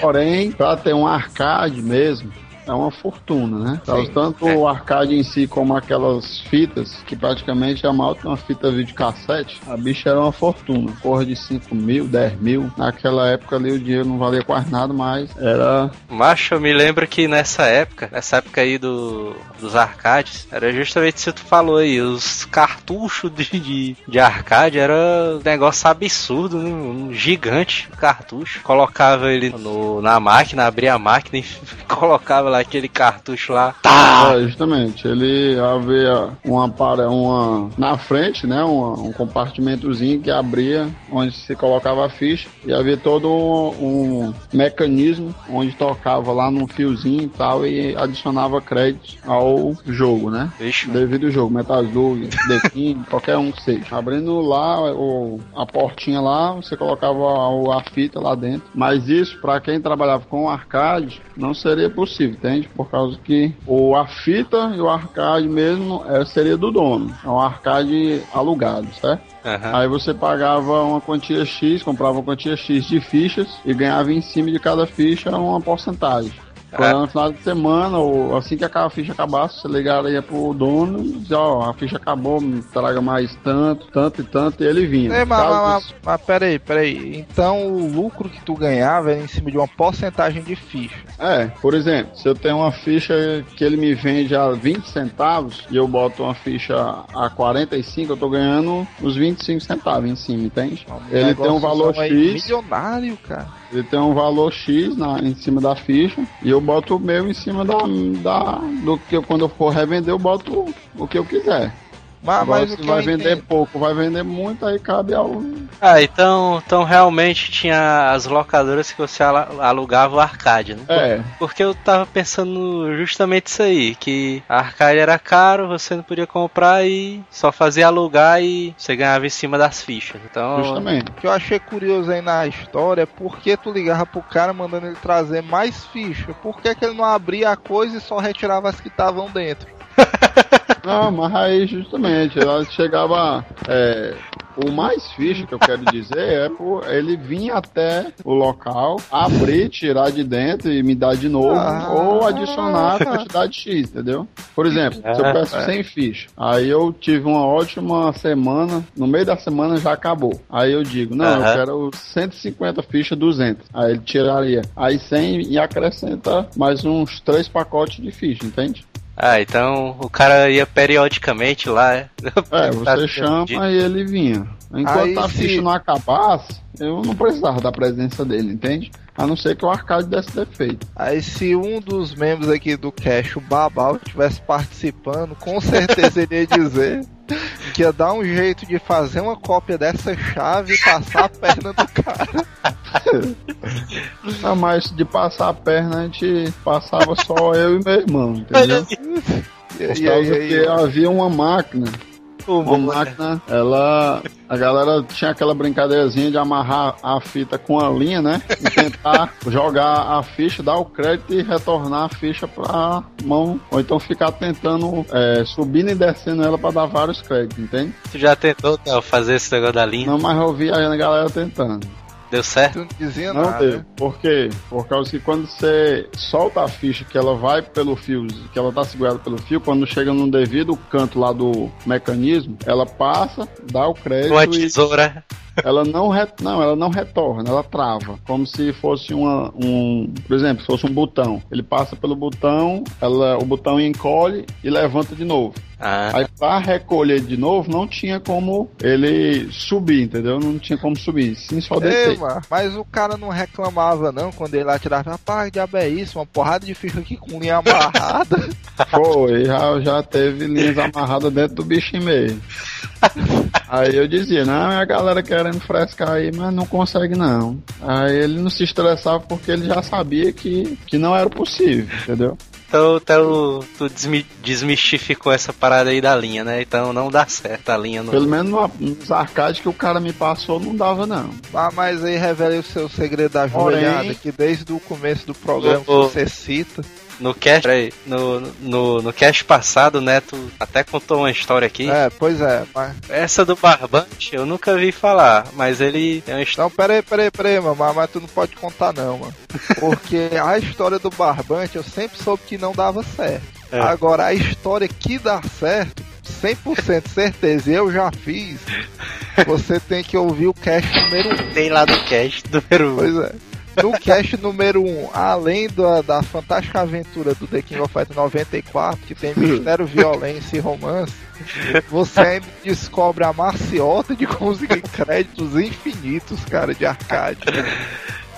porém, pra ter um arcade mesmo, é uma fortuna, né? Sim. tanto É. o arcade em si como aquelas fitas, que praticamente mal que uma fita videocassete, a bicha era uma fortuna. Porra de 5 mil, 10 mil. Naquela época ali o dinheiro não valia quase nada, mas era Macho, eu me lembro que nessa época, nessa época aí do, dos arcades, era justamente isso que tu falou aí, os cartuchos de, de, de arcade era um negócio absurdo, né? um gigante cartucho. Colocava ele no, na máquina, abria a máquina e colocava lá aquele cartucho lá. Tá! É, justamente. Ele havia uma para uma na frente, né, uma- um compartimentozinho que abria onde se colocava a ficha e havia todo um, um mecanismo onde tocava lá num fiozinho e tal e adicionava créditos ao jogo, né? Vixe, Devido ao jogo, Metal Slug, The King, qualquer um que seja. Abrindo lá o, a portinha lá, você colocava a, a fita lá dentro. Mas isso, para quem trabalhava com arcade, não seria possível, entende? Por causa que o, a fita e o arcade mesmo é, seria do dono. É um arcade alugado, certo? aham. Aí você pagava uma quantia X, comprava uma quantia X de fichas e ganhava em cima de cada ficha uma porcentagem. Quando no final de semana, ou assim que a ficha acabasse, você ligaria pro dono e dizia, ó, a ficha acabou, me traga mais tanto, tanto e tanto, e ele vinha. É, mas, Caso mas, mas peraí, peraí. Então o lucro que tu ganhava era em cima de uma porcentagem de ficha. É, por exemplo, se eu tenho uma ficha que ele me vende a 20 centavos e eu boto uma ficha a 45, eu tô ganhando os 25 centavos em cima, entende? Ele tem um valor X, Milionário, cara. Ele tem um valor X na, em cima da ficha e eu boto o meu em cima da, da do que eu, quando eu for revender eu boto o, o que eu quiser. Mas, mas vai vender entendo- pouco, vai vender muito, aí cabe ao. Ah, então, então realmente tinha as locadoras que você alugava o arcade, né? É. Porque eu tava pensando justamente isso aí, que a arcade era caro, você não podia comprar e só fazia alugar e você ganhava em cima das fichas. Então, Justamente. O que eu achei curioso aí na história é por que tu ligava pro cara mandando ele trazer mais ficha. Por que, que ele não abria a coisa e só retirava as que estavam dentro? Não, mas aí justamente, ela chegava. é, o mais fixe que eu quero dizer é pô, ele vinha até o local, abrir, tirar de dentro e me dar de novo, Ah. ou adicionar a quantidade X, entendeu? Por exemplo, se eu peço 100 fichas, aí eu tive uma ótima semana, no meio da semana já acabou. Aí eu digo, não, eu quero 150 fichas, 200. Aí ele tiraria aí 100 e acrescenta mais uns 3 pacotes de ficha, entende? Ah, então o cara ia periodicamente lá. É, Tá você chama e ele vinha. Enquanto Aí, a se- ficha não acabasse, eu não precisava da presença dele, entende? A não ser que o arcade desse defeito. Aí se um dos membros aqui do Cash, o Babal, estivesse participando, com certeza ele ia dizer que ia dar um jeito de fazer uma cópia dessa chave e passar a perna do cara. Ah, mas de passar a perna, a gente passava só eu e meu irmão, entendeu? E, e aí, que havia uma máquina. Uma máquina, ela. A galera tinha aquela brincadeirazinha de amarrar a fita com a linha, né? E tentar jogar a ficha, dar o crédito e retornar a ficha pra mão. Ou então ficar tentando é, subindo e descendo ela pra dar vários créditos, entende? Tu já tentou Theo, fazer esse negócio da linha? Não, mas eu vi a galera tentando. Deu certo? não dizia Não nada. teve. Por quê? Por causa que quando você solta a ficha que ela vai pelo fio, que ela tá segurada pelo fio, quando chega no devido canto lá do mecanismo, ela passa, dá o crédito Uma e tesoura. Ela não, re... não, ela não retorna, ela trava. Como se fosse uma, um. Por exemplo, se fosse um botão. Ele passa pelo botão, ela, o botão encolhe e levanta de novo. Ah, Aí pra recolher de novo, não tinha como ele subir, entendeu? Não tinha como subir, sim só Ei, descer. mano, mas o cara não reclamava não quando ele lá tirava, rapaz, diabo é isso, uma porrada de ficha aqui com linha amarrada. Foi, já, já teve linhas amarradas dentro do bichinho mesmo. Aí eu dizia, não, é a galera querendo frescar aí, mas não consegue não. Aí ele não se estressava porque ele já sabia que, que não era possível, entendeu? então, então tu desmi- desmistificou essa parada aí da linha, né? Então não dá certo a linha no. Pelo menos no- nos arcades que o cara me passou não dava não. Ah, mas aí revela o seu segredo da Porém- joelhada, que desde o começo do programa ô. você cita. No cast, peraí, no, no, no cast passado, né, tu até contou uma história aqui. É, pois é, mas. Essa do Barbante eu nunca vi falar, mas ele tem uma história. Não, peraí, peraí, peraí, mano, mas, mas tu não pode contar não, mano. Porque a história do barbante eu sempre soube que não dava certo. É. Agora, a história que dá certo, 100% certeza, eu já fiz, você tem que ouvir o cast número 1. Tem lá do cast número 1. Pois é. No cast número 1, além da, da fantástica aventura do The King of Fighters 94, que tem mistério, violência e romance, você ainda descobre a maciota de conseguir créditos infinitos, cara, de arcade.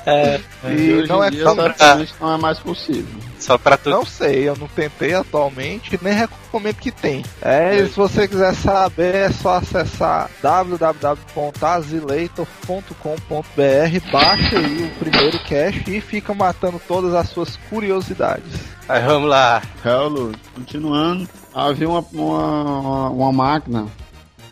É, E hoje não é tão certamente não é mais possível. só pra tu. Não sei, eu não tentei atualmente, nem recomendo que tem. É, se você quiser saber, é só acessar www.azileitor.com.br, baixa aí o primeiro cache e fica matando todas as suas curiosidades. Aí vamos lá. Hello, continuando, havia uma, uma, uma máquina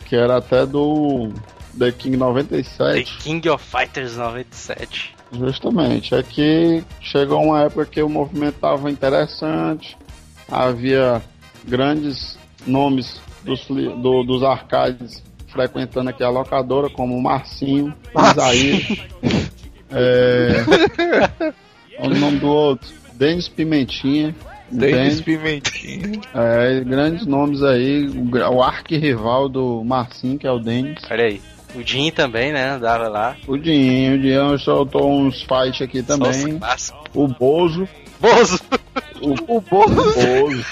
que era até do The King The 97. King of Fighters 97. Justamente, aqui chegou uma época que o movimento estava interessante, havia grandes nomes dos, do- dos arcades frequentando aqui a locadora, como o Marcinho, Isaías, é, o nome do outro, Denis Pimentinha, Denis entende? Pimentinho. É, grandes nomes aí, o, o arquirrival do Marcinho, que é o Denis. Olha aí. O Jim também, né? Andava lá. O Dinho, o Dinho soltou uns fight aqui também. clássicos. O Bozo. Bozo! O, o Bozo. Bozo.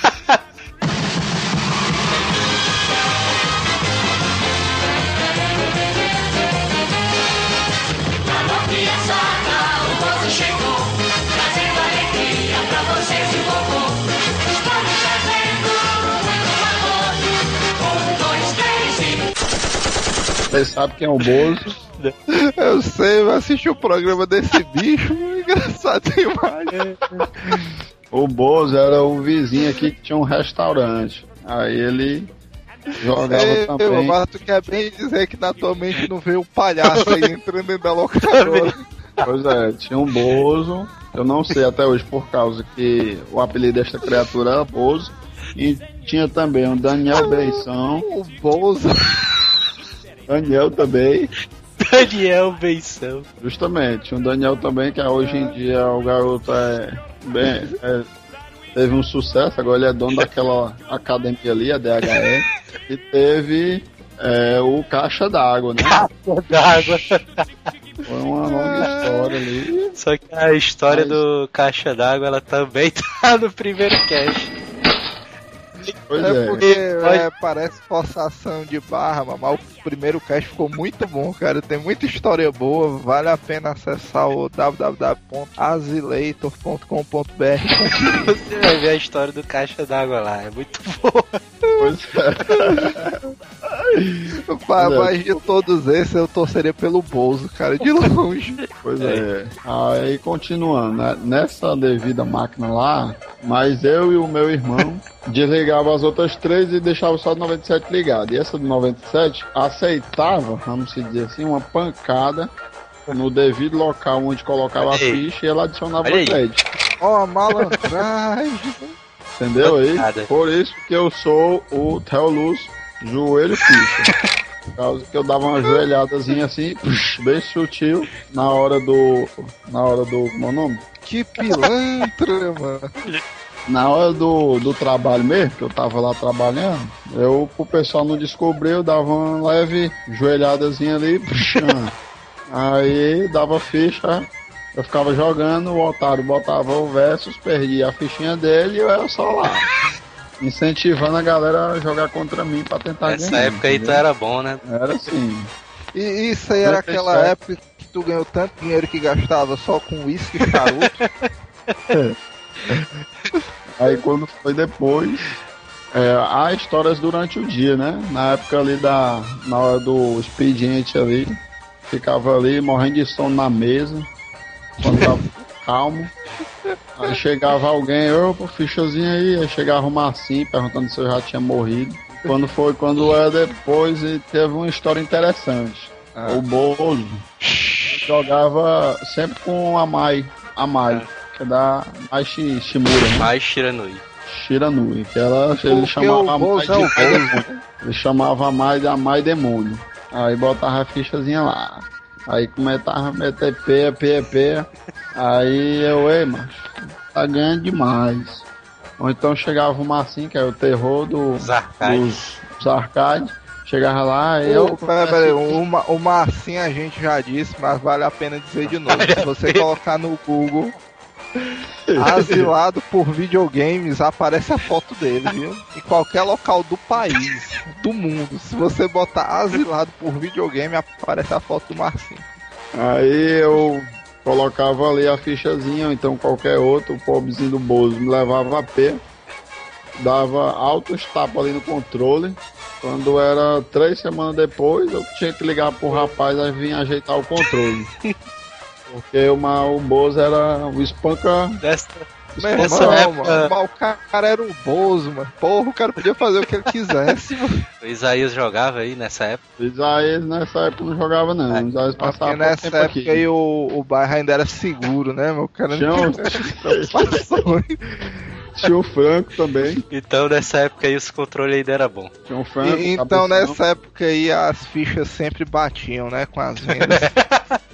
Vocês sabem quem é o Bozo? Eu sei, eu assisti o programa desse bicho, engraçado demais. O Bozo era o vizinho aqui que tinha um restaurante. Aí ele jogava Eu, também. mas tu quer bem dizer que na tua mente não veio um palhaço aí entrando dentro da locadora. Pois é, tinha um Bozo. Eu não sei até hoje por causa que o apelido desta criatura era Bozo. E tinha também um Daniel Beição. O Bozo. Daniel também. Daniel Benção. Justamente, um Daniel também, que hoje em dia o garoto é bem. é- teve um sucesso, agora ele é dono daquela academia ali, a DHE. E teve é, o Caixa d'Água, né? D'água. Foi uma longa história ali. Só que a história Mas- do Caixa d'Água, ela também tá no primeiro cast. Pois É é. porque é, parece forçação de barra, mas o primeiro cast ficou muito bom, cara. Tem muita história boa, vale a pena acessar o www.asileitor.com.br. Você vai ver a história do Caixa d'Água lá, é muito boa. Pois é. Mas de todos esses, eu torceria pelo Bozo, cara, de longe. Pois é. Aí continuando, né? nessa devida máquina lá, mas eu e o meu irmão desligava as outras três e deixava só do 97 ligado. E essa do 97 aceitava, vamos se dizer assim, uma pancada no devido local onde colocava a ficha e ela adicionava Olha aí. crédito. Ó, a malandragem. Entendeu aí? Por isso que eu sou o Theo Luz joelho ficha. Por causa que eu dava uma joelhadazinha assim, bem sutil, na hora do. Na hora do. Como é o nome? Que pilantra, mano. Na hora do, do trabalho mesmo, que eu tava lá trabalhando, eu, pro pessoal não descobrir, eu dava uma leve joelhadazinha ali, puxando. Aí dava ficha, eu ficava jogando, o otário botava o versus, perdia a fichinha dele e eu era só lá. Incentivando a galera a jogar contra mim pra tentar Nessa ganhar. época aí tu entendeu? era bom, né? Era assim. E isso aí era 97. aquela época que tu ganhou tanto dinheiro que gastava só com uísque e charuto. Aí quando foi depois, é, há histórias durante o dia, né? Na época ali da. Na hora do expediente ali, ficava ali morrendo de sono na mesa, quando tava calmo. Aí chegava alguém, opa, fichazinho aí, aí chegava o Marcinho perguntando se eu já tinha morrido. Quando foi, quando era depois, e teve uma história interessante. O Bozo jogava sempre com a Mai, a Mai, que é da Mai Shi- Shimura, né? Mais Shiranui. Shiranui, que ela, ele Porque chamava o a Mai Bozo de é o Mai Demônio. Ele chamava a Mai de a Mai Demônio. Aí botava a fichazinha lá. Aí começava a meter peia, peia, peia. Aí eu, ei, macho, tá ganhando demais. Ou então chegava o Marcinho, que é o terror do, Os arcades. dos, dos arcades. Chegava lá, e eu. Ô, pera, pera, uma, uma assim a gente já disse, mas vale a pena dizer de novo. Se você colocar no Google asilado por videogames, aparece a foto dele, viu? Em qualquer local do país, do mundo. Se você botar asilado por videogame, aparece a foto do Marcinho. Aí eu colocava ali a fichazinha, ou então qualquer outro, o pobrezinho do Bozo me levava a pé, dava altos tapas ali no controle. Quando era três semanas depois, eu tinha que ligar pro rapaz aí vir ajeitar o controle. Porque uma, o Bozo era o espanca. Irmão, época- mano, mas o cara era o Bozo, mano. Porra, o cara podia fazer o que ele quisesse, mano. o Isaías jogava aí nessa época. O Isaías nessa época não jogava não. O Isaías passava Porque nessa tempo época aqui. aí o, o bairro ainda era seguro, né, meu? O cara Tinha, não um- tinha preocupações. tinha o Franco também. Então nessa época aí os controles ainda era bom. Tinha o Franco. E- então cabeção. nessa época aí as fichas sempre batiam, né, com as vendas.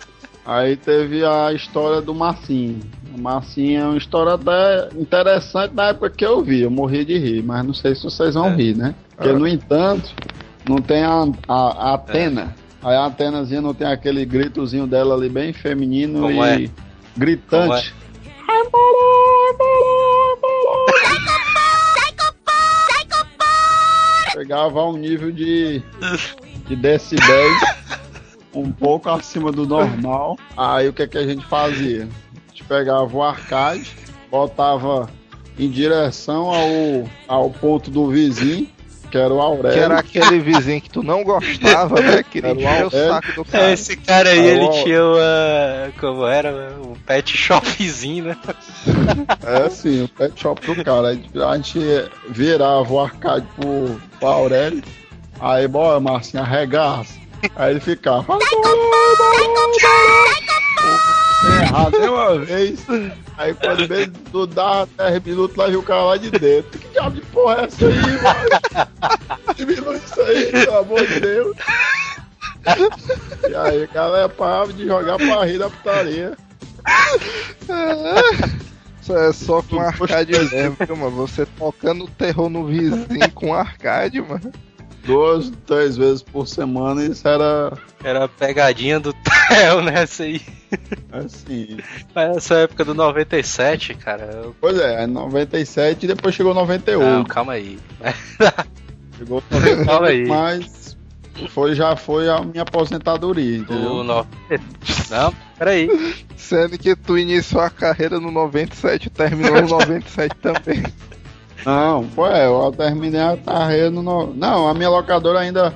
Aí teve a história do Marcinho. O Marcinho é uma história até interessante na época que eu vi. Eu morri de rir, mas não sei se vocês vão É. rir, né? Porque, É. no entanto, não tem a, a, a Atena. Aí a Atenazinha não tem aquele gritozinho dela ali bem feminino Como e é? gritante. Chegava a um nível de, de decibéis um pouco acima do normal. Aí o que, que a gente fazia? A gente pegava o arcade, botava em direção ao, ao ponto do vizinho, que era o Aurélio. Que era aquele vizinho que tu não gostava, né? Que Era o o saco do cara. Esse cara aí, ele ó. tinha uma. Como era? Um pet shopzinho, né? É sim, o pet shop do cara. A gente, a gente virava o arcade pro, pro Aurélio. Aí, bora, Marcinho, arregaça. Aí ele ficava. "Vai, Barulho, barulho, barulho." Errado de uma vez. Aí quando ele não dava 10 minutos, lá viu o cara lá de dentro. Que diabo de porra é essa aí, mano? Diminui isso aí, pelo amor de Deus. E aí, a galera parava de jogar pra rir da putaria. Isso é só com arcade mesmo, viu, mano? Você tocando terror no vizinho com arcade, mano. Duas, três vezes por semana, isso era Era a pegadinha do Theo nessa aí. assim. Mas Essa época do 97, cara. eu- Pois é, 97 e depois chegou 98. Não, calma aí. Chegou Calma aí. 98, mas foi, já foi a minha aposentadoria, entendeu? O no... Não, peraí. Sendo que tu iniciou a carreira no 97 e terminou no 97 também. Não, pô, é, eu terminei a carreira no. Não, a minha locadora ainda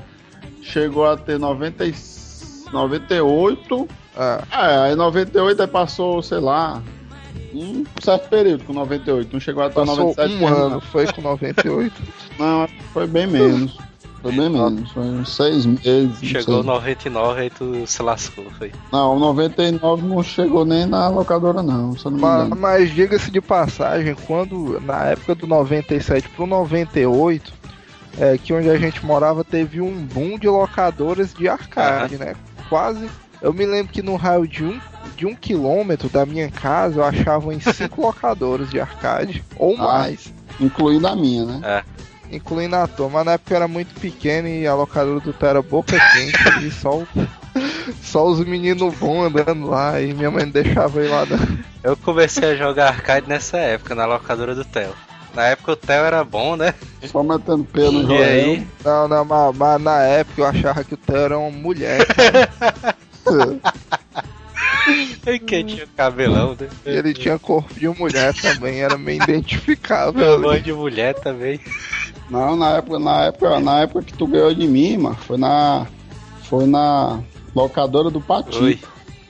chegou a ter 90, e- 98. Ah, É, aí 98 aí passou, sei lá, um certo período com 98. Não chegou até passou 97 um ano, foi com 98. Não, foi bem menos. Foi bem menos. Foi uns seis meses. Chegou sei. 99 aí tu se lascou, foi. Não, 99 não chegou nem na locadora, não, se eu não mas, mas diga-se de passagem, quando na época do 97 pro 98, é, que onde a gente morava teve um boom de locadoras de arcade, né? Quase. Eu me lembro que no raio de um, de um quilômetro da minha casa eu achava em cinco locadoras de arcade, ou Ah. mais. Incluindo a minha, né? Incluindo a tua, mas na época eu era muito pequeno e a locadora do Té era boca quente e só, só os meninos bons andando lá e minha mãe não deixava eu ir lá não. Eu comecei a jogar arcade nessa época, na locadora do Theo. Na época o Theo era bom, né? Só metendo pelo no E aí? Não, não, mas, mas na época eu achava que o Theo era uma mulher. E que tinha cabelão, né? ele tinha corpo de mulher também, era meio identificável. Mãe de mulher também. Não, na época, na época, na época que tu ganhou de mim, mano, foi na. Foi na locadora do Patito. Oi.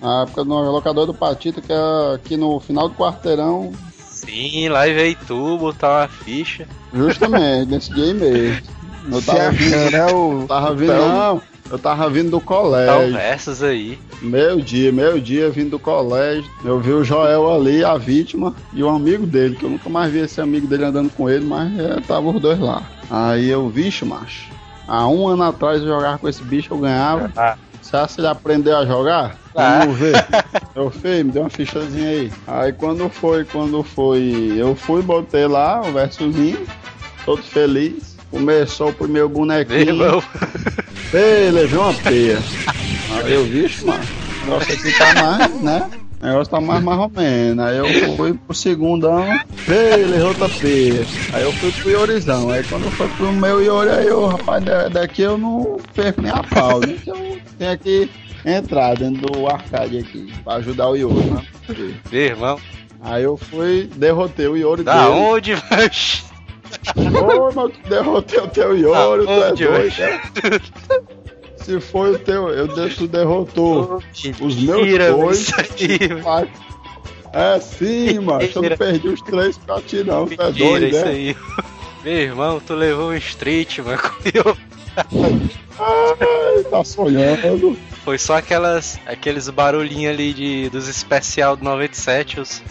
Na época da locadora do Patito, que é aqui no final do quarteirão, Sim, lá veio tu botar uma ficha. justamente, nesse dia aí mesmo. Eu tava vindo, né? O, tava vindo, não, eu tava vindo do colégio. versos aí. Meio dia, meio dia, vindo do colégio. Eu vi o Joel ali, a vítima, e um amigo dele, que eu nunca mais vi esse amigo dele andando com ele, mas é, tava os dois lá. Aí eu, vixe, macho. Há um ano atrás eu jogava com esse bicho, eu ganhava. Ah. Você acha que ele aprendeu a jogar? Ah. Vamos ver. Eu fui, me deu uma fichazinha aí. Aí quando foi, quando foi, eu fui, botei lá o versozinho, todo feliz. Começou o primeiro Meu bonequinho. irmão. Ei, levei uma peia. Aí eu vi, mano. O negócio aqui tá mais, né? O negócio tá mais mais ou menos. Aí eu fui pro segundão. Ei, levei outra peia. Aí eu fui pro Iorizão. Aí quando foi pro meu Iori, aí eu, rapaz, da- daqui eu não perco nem a pau, né? Eu tenho que entrar dentro do arcade aqui. Pra ajudar o Iori, né? Meu irmão. Aí eu fui, derrotei o Iori Da dele. onde, vai? Ô, mas derrotei o teu Iori, tu é doido, né? Se foi o teu, eu deixo tu derrotou os meus dois. É sim, mano. Eu não perdi os três pra ti, não. Tu é doido, isso né? aí. Meu irmão, tu levou um street, mano. comigo. Ai, tá sonhando. Foi só aquelas, aqueles barulhinhos ali de, dos especial do 97, os.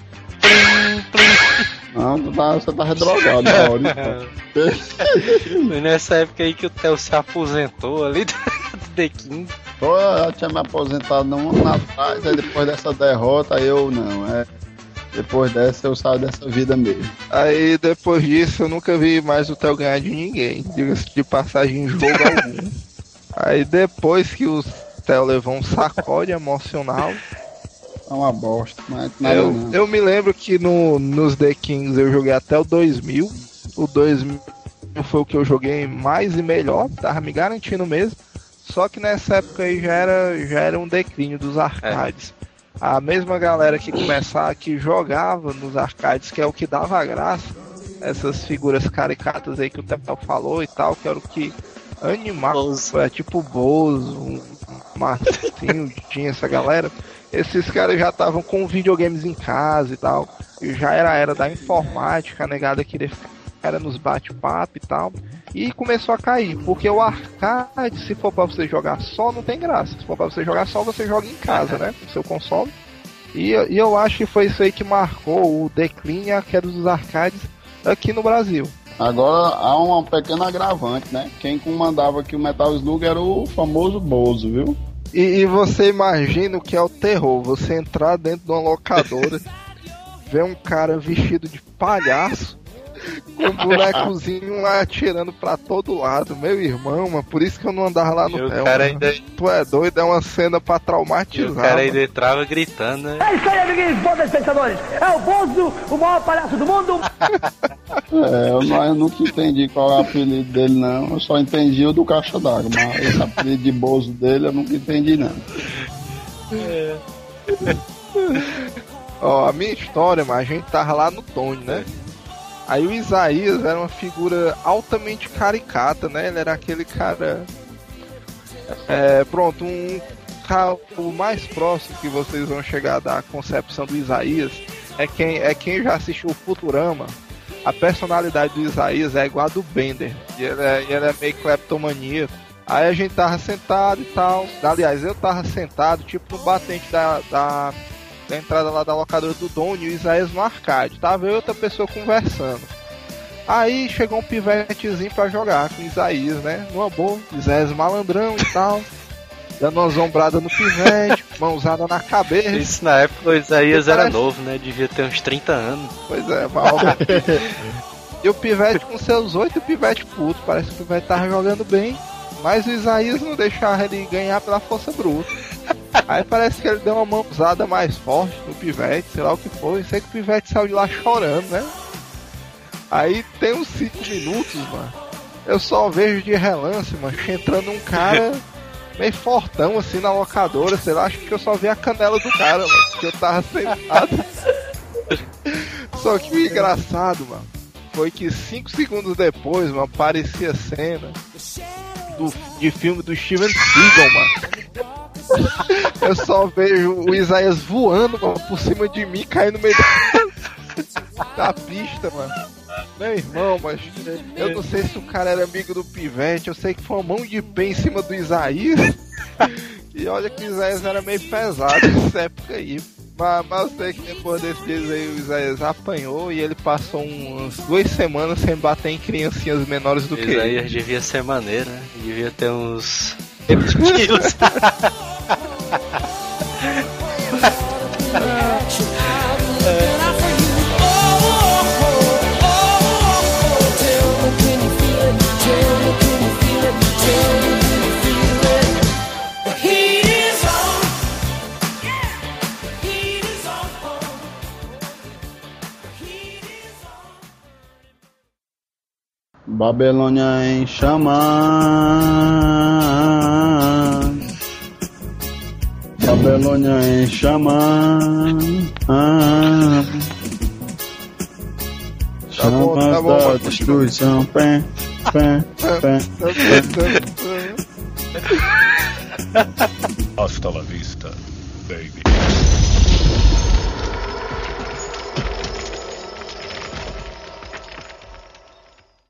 Não, tu tá, você tava drogado na hora. então. Foi nessa época aí que o Theo se aposentou ali do, do The King. Pô, eu tinha me aposentado um ano atrás, aí depois dessa derrota, eu não. É, depois dessa eu saio dessa vida mesmo. Aí depois disso eu nunca vi mais o Theo ganhar de ninguém, diga-se de passagem em jogo algum. Aí depois que o Theo levou um sacode emocional, É uma bosta, mas nada eu, não. eu me lembro que no, nos The Kings eu joguei até o 2000. O 2000 foi o que eu joguei mais e melhor, tava me garantindo mesmo. Só que nessa época aí já era, já era um declínio dos arcades. A mesma galera que começava, que jogava nos arcades, que é o que dava graça, essas figuras caricatas aí que o Tepel falou e tal, que era o que animava, é tipo Bozo, um Marcinho, tinha essa galera. Esses caras já estavam com videogames em casa e tal. E já era a era da informática, a negada queria ficar nos bate-papo e tal. E começou a cair, porque o arcade, se for para você jogar só, não tem graça. Se for para você jogar só, você joga em casa, né? No seu console. E, e eu acho que foi isso aí que marcou o declínio e a queda dos arcades aqui no Brasil. Agora há um pequeno agravante, né? Quem comandava aqui o Metal Slug era o famoso Bozo, viu? E, e, você imagina o que é o terror, você entrar dentro de uma locadora, ver um cara vestido de palhaço com um bonecozinho lá atirando pra todo lado. Meu irmão, mas por isso que eu não andava lá no pé. cara ainda... Tu é doido, é uma cena pra traumatizar. E o cara ainda entrava gritando, né? É isso aí, amiguinhos, bons espectadores. É o Bozo, o maior palhaço do mundo. é, eu, não, eu nunca entendi qual é o apelido dele, não. Eu só entendi o do caixa d'água, mas esse apelido de Bozo dele eu nunca entendi, não. É. Ó, a minha história, mas a gente tava lá no Tony, né? Aí o Isaías era uma figura altamente caricata, né? Ele era aquele cara. É, pronto, um o mais próximo que vocês vão chegar da concepção do Isaías é quem, é quem já assistiu o Futurama. A personalidade do Isaías é igual a do Bender. E ele é, ele é meio kleptomaníaco. Aí a gente tava sentado e tal. Aliás, eu tava sentado, tipo no batente da, da da entrada lá da locadora do Doni e o Isaías no arcade. Tava eu e outra pessoa conversando. Aí chegou um pivetezinho pra jogar com o Isaías, né? Numa boa, Isaías malandrão e tal. Dando uma zombrada no pivete, mãozada na cabeça. Isso na época o Isaías era novo, né? Devia ter uns 30 anos. Pois é, mal. e o pivete com seus oito, o pivete puto. Parece que o pivete tava jogando bem. Mas o Isaías não deixava ele ganhar pela força bruta. Aí parece que ele deu uma mãozada mais forte no pivete, sei lá o que foi. Sei que o pivete saiu de lá chorando, né? Aí tem uns 5 minutos, mano. Eu só vejo de relance, mano, entrando um cara meio fortão assim na locadora, sei lá, acho que eu só vi a canela do cara, mano, que eu tava sentado. só que o engraçado, mano, foi que 5 segundos depois, mano, aparecia a cena do, de filme do Steven Seagal, mano. Eu só vejo o Isaías voando, mano, por cima de mim, caindo no meio da, da pista, mano. Meu irmão, mas eu não sei se o cara era amigo do Pivete, eu sei que foi uma mão de pé em cima do Isaías. E olha que o Isaías era meio pesado nessa época aí. Mas, mas eu sei que depois desses dias aí o Isaías apanhou e ele passou umas duas semanas sem bater em criancinhas menores do que ele. Isaías devia ser maneiro, né? Devia ter uns quilos. Babilônia em chamas. Babilônia em chamas. Tá bom, tá bom, da destruição. Pé, pé, pé. Hasta la vista, baby.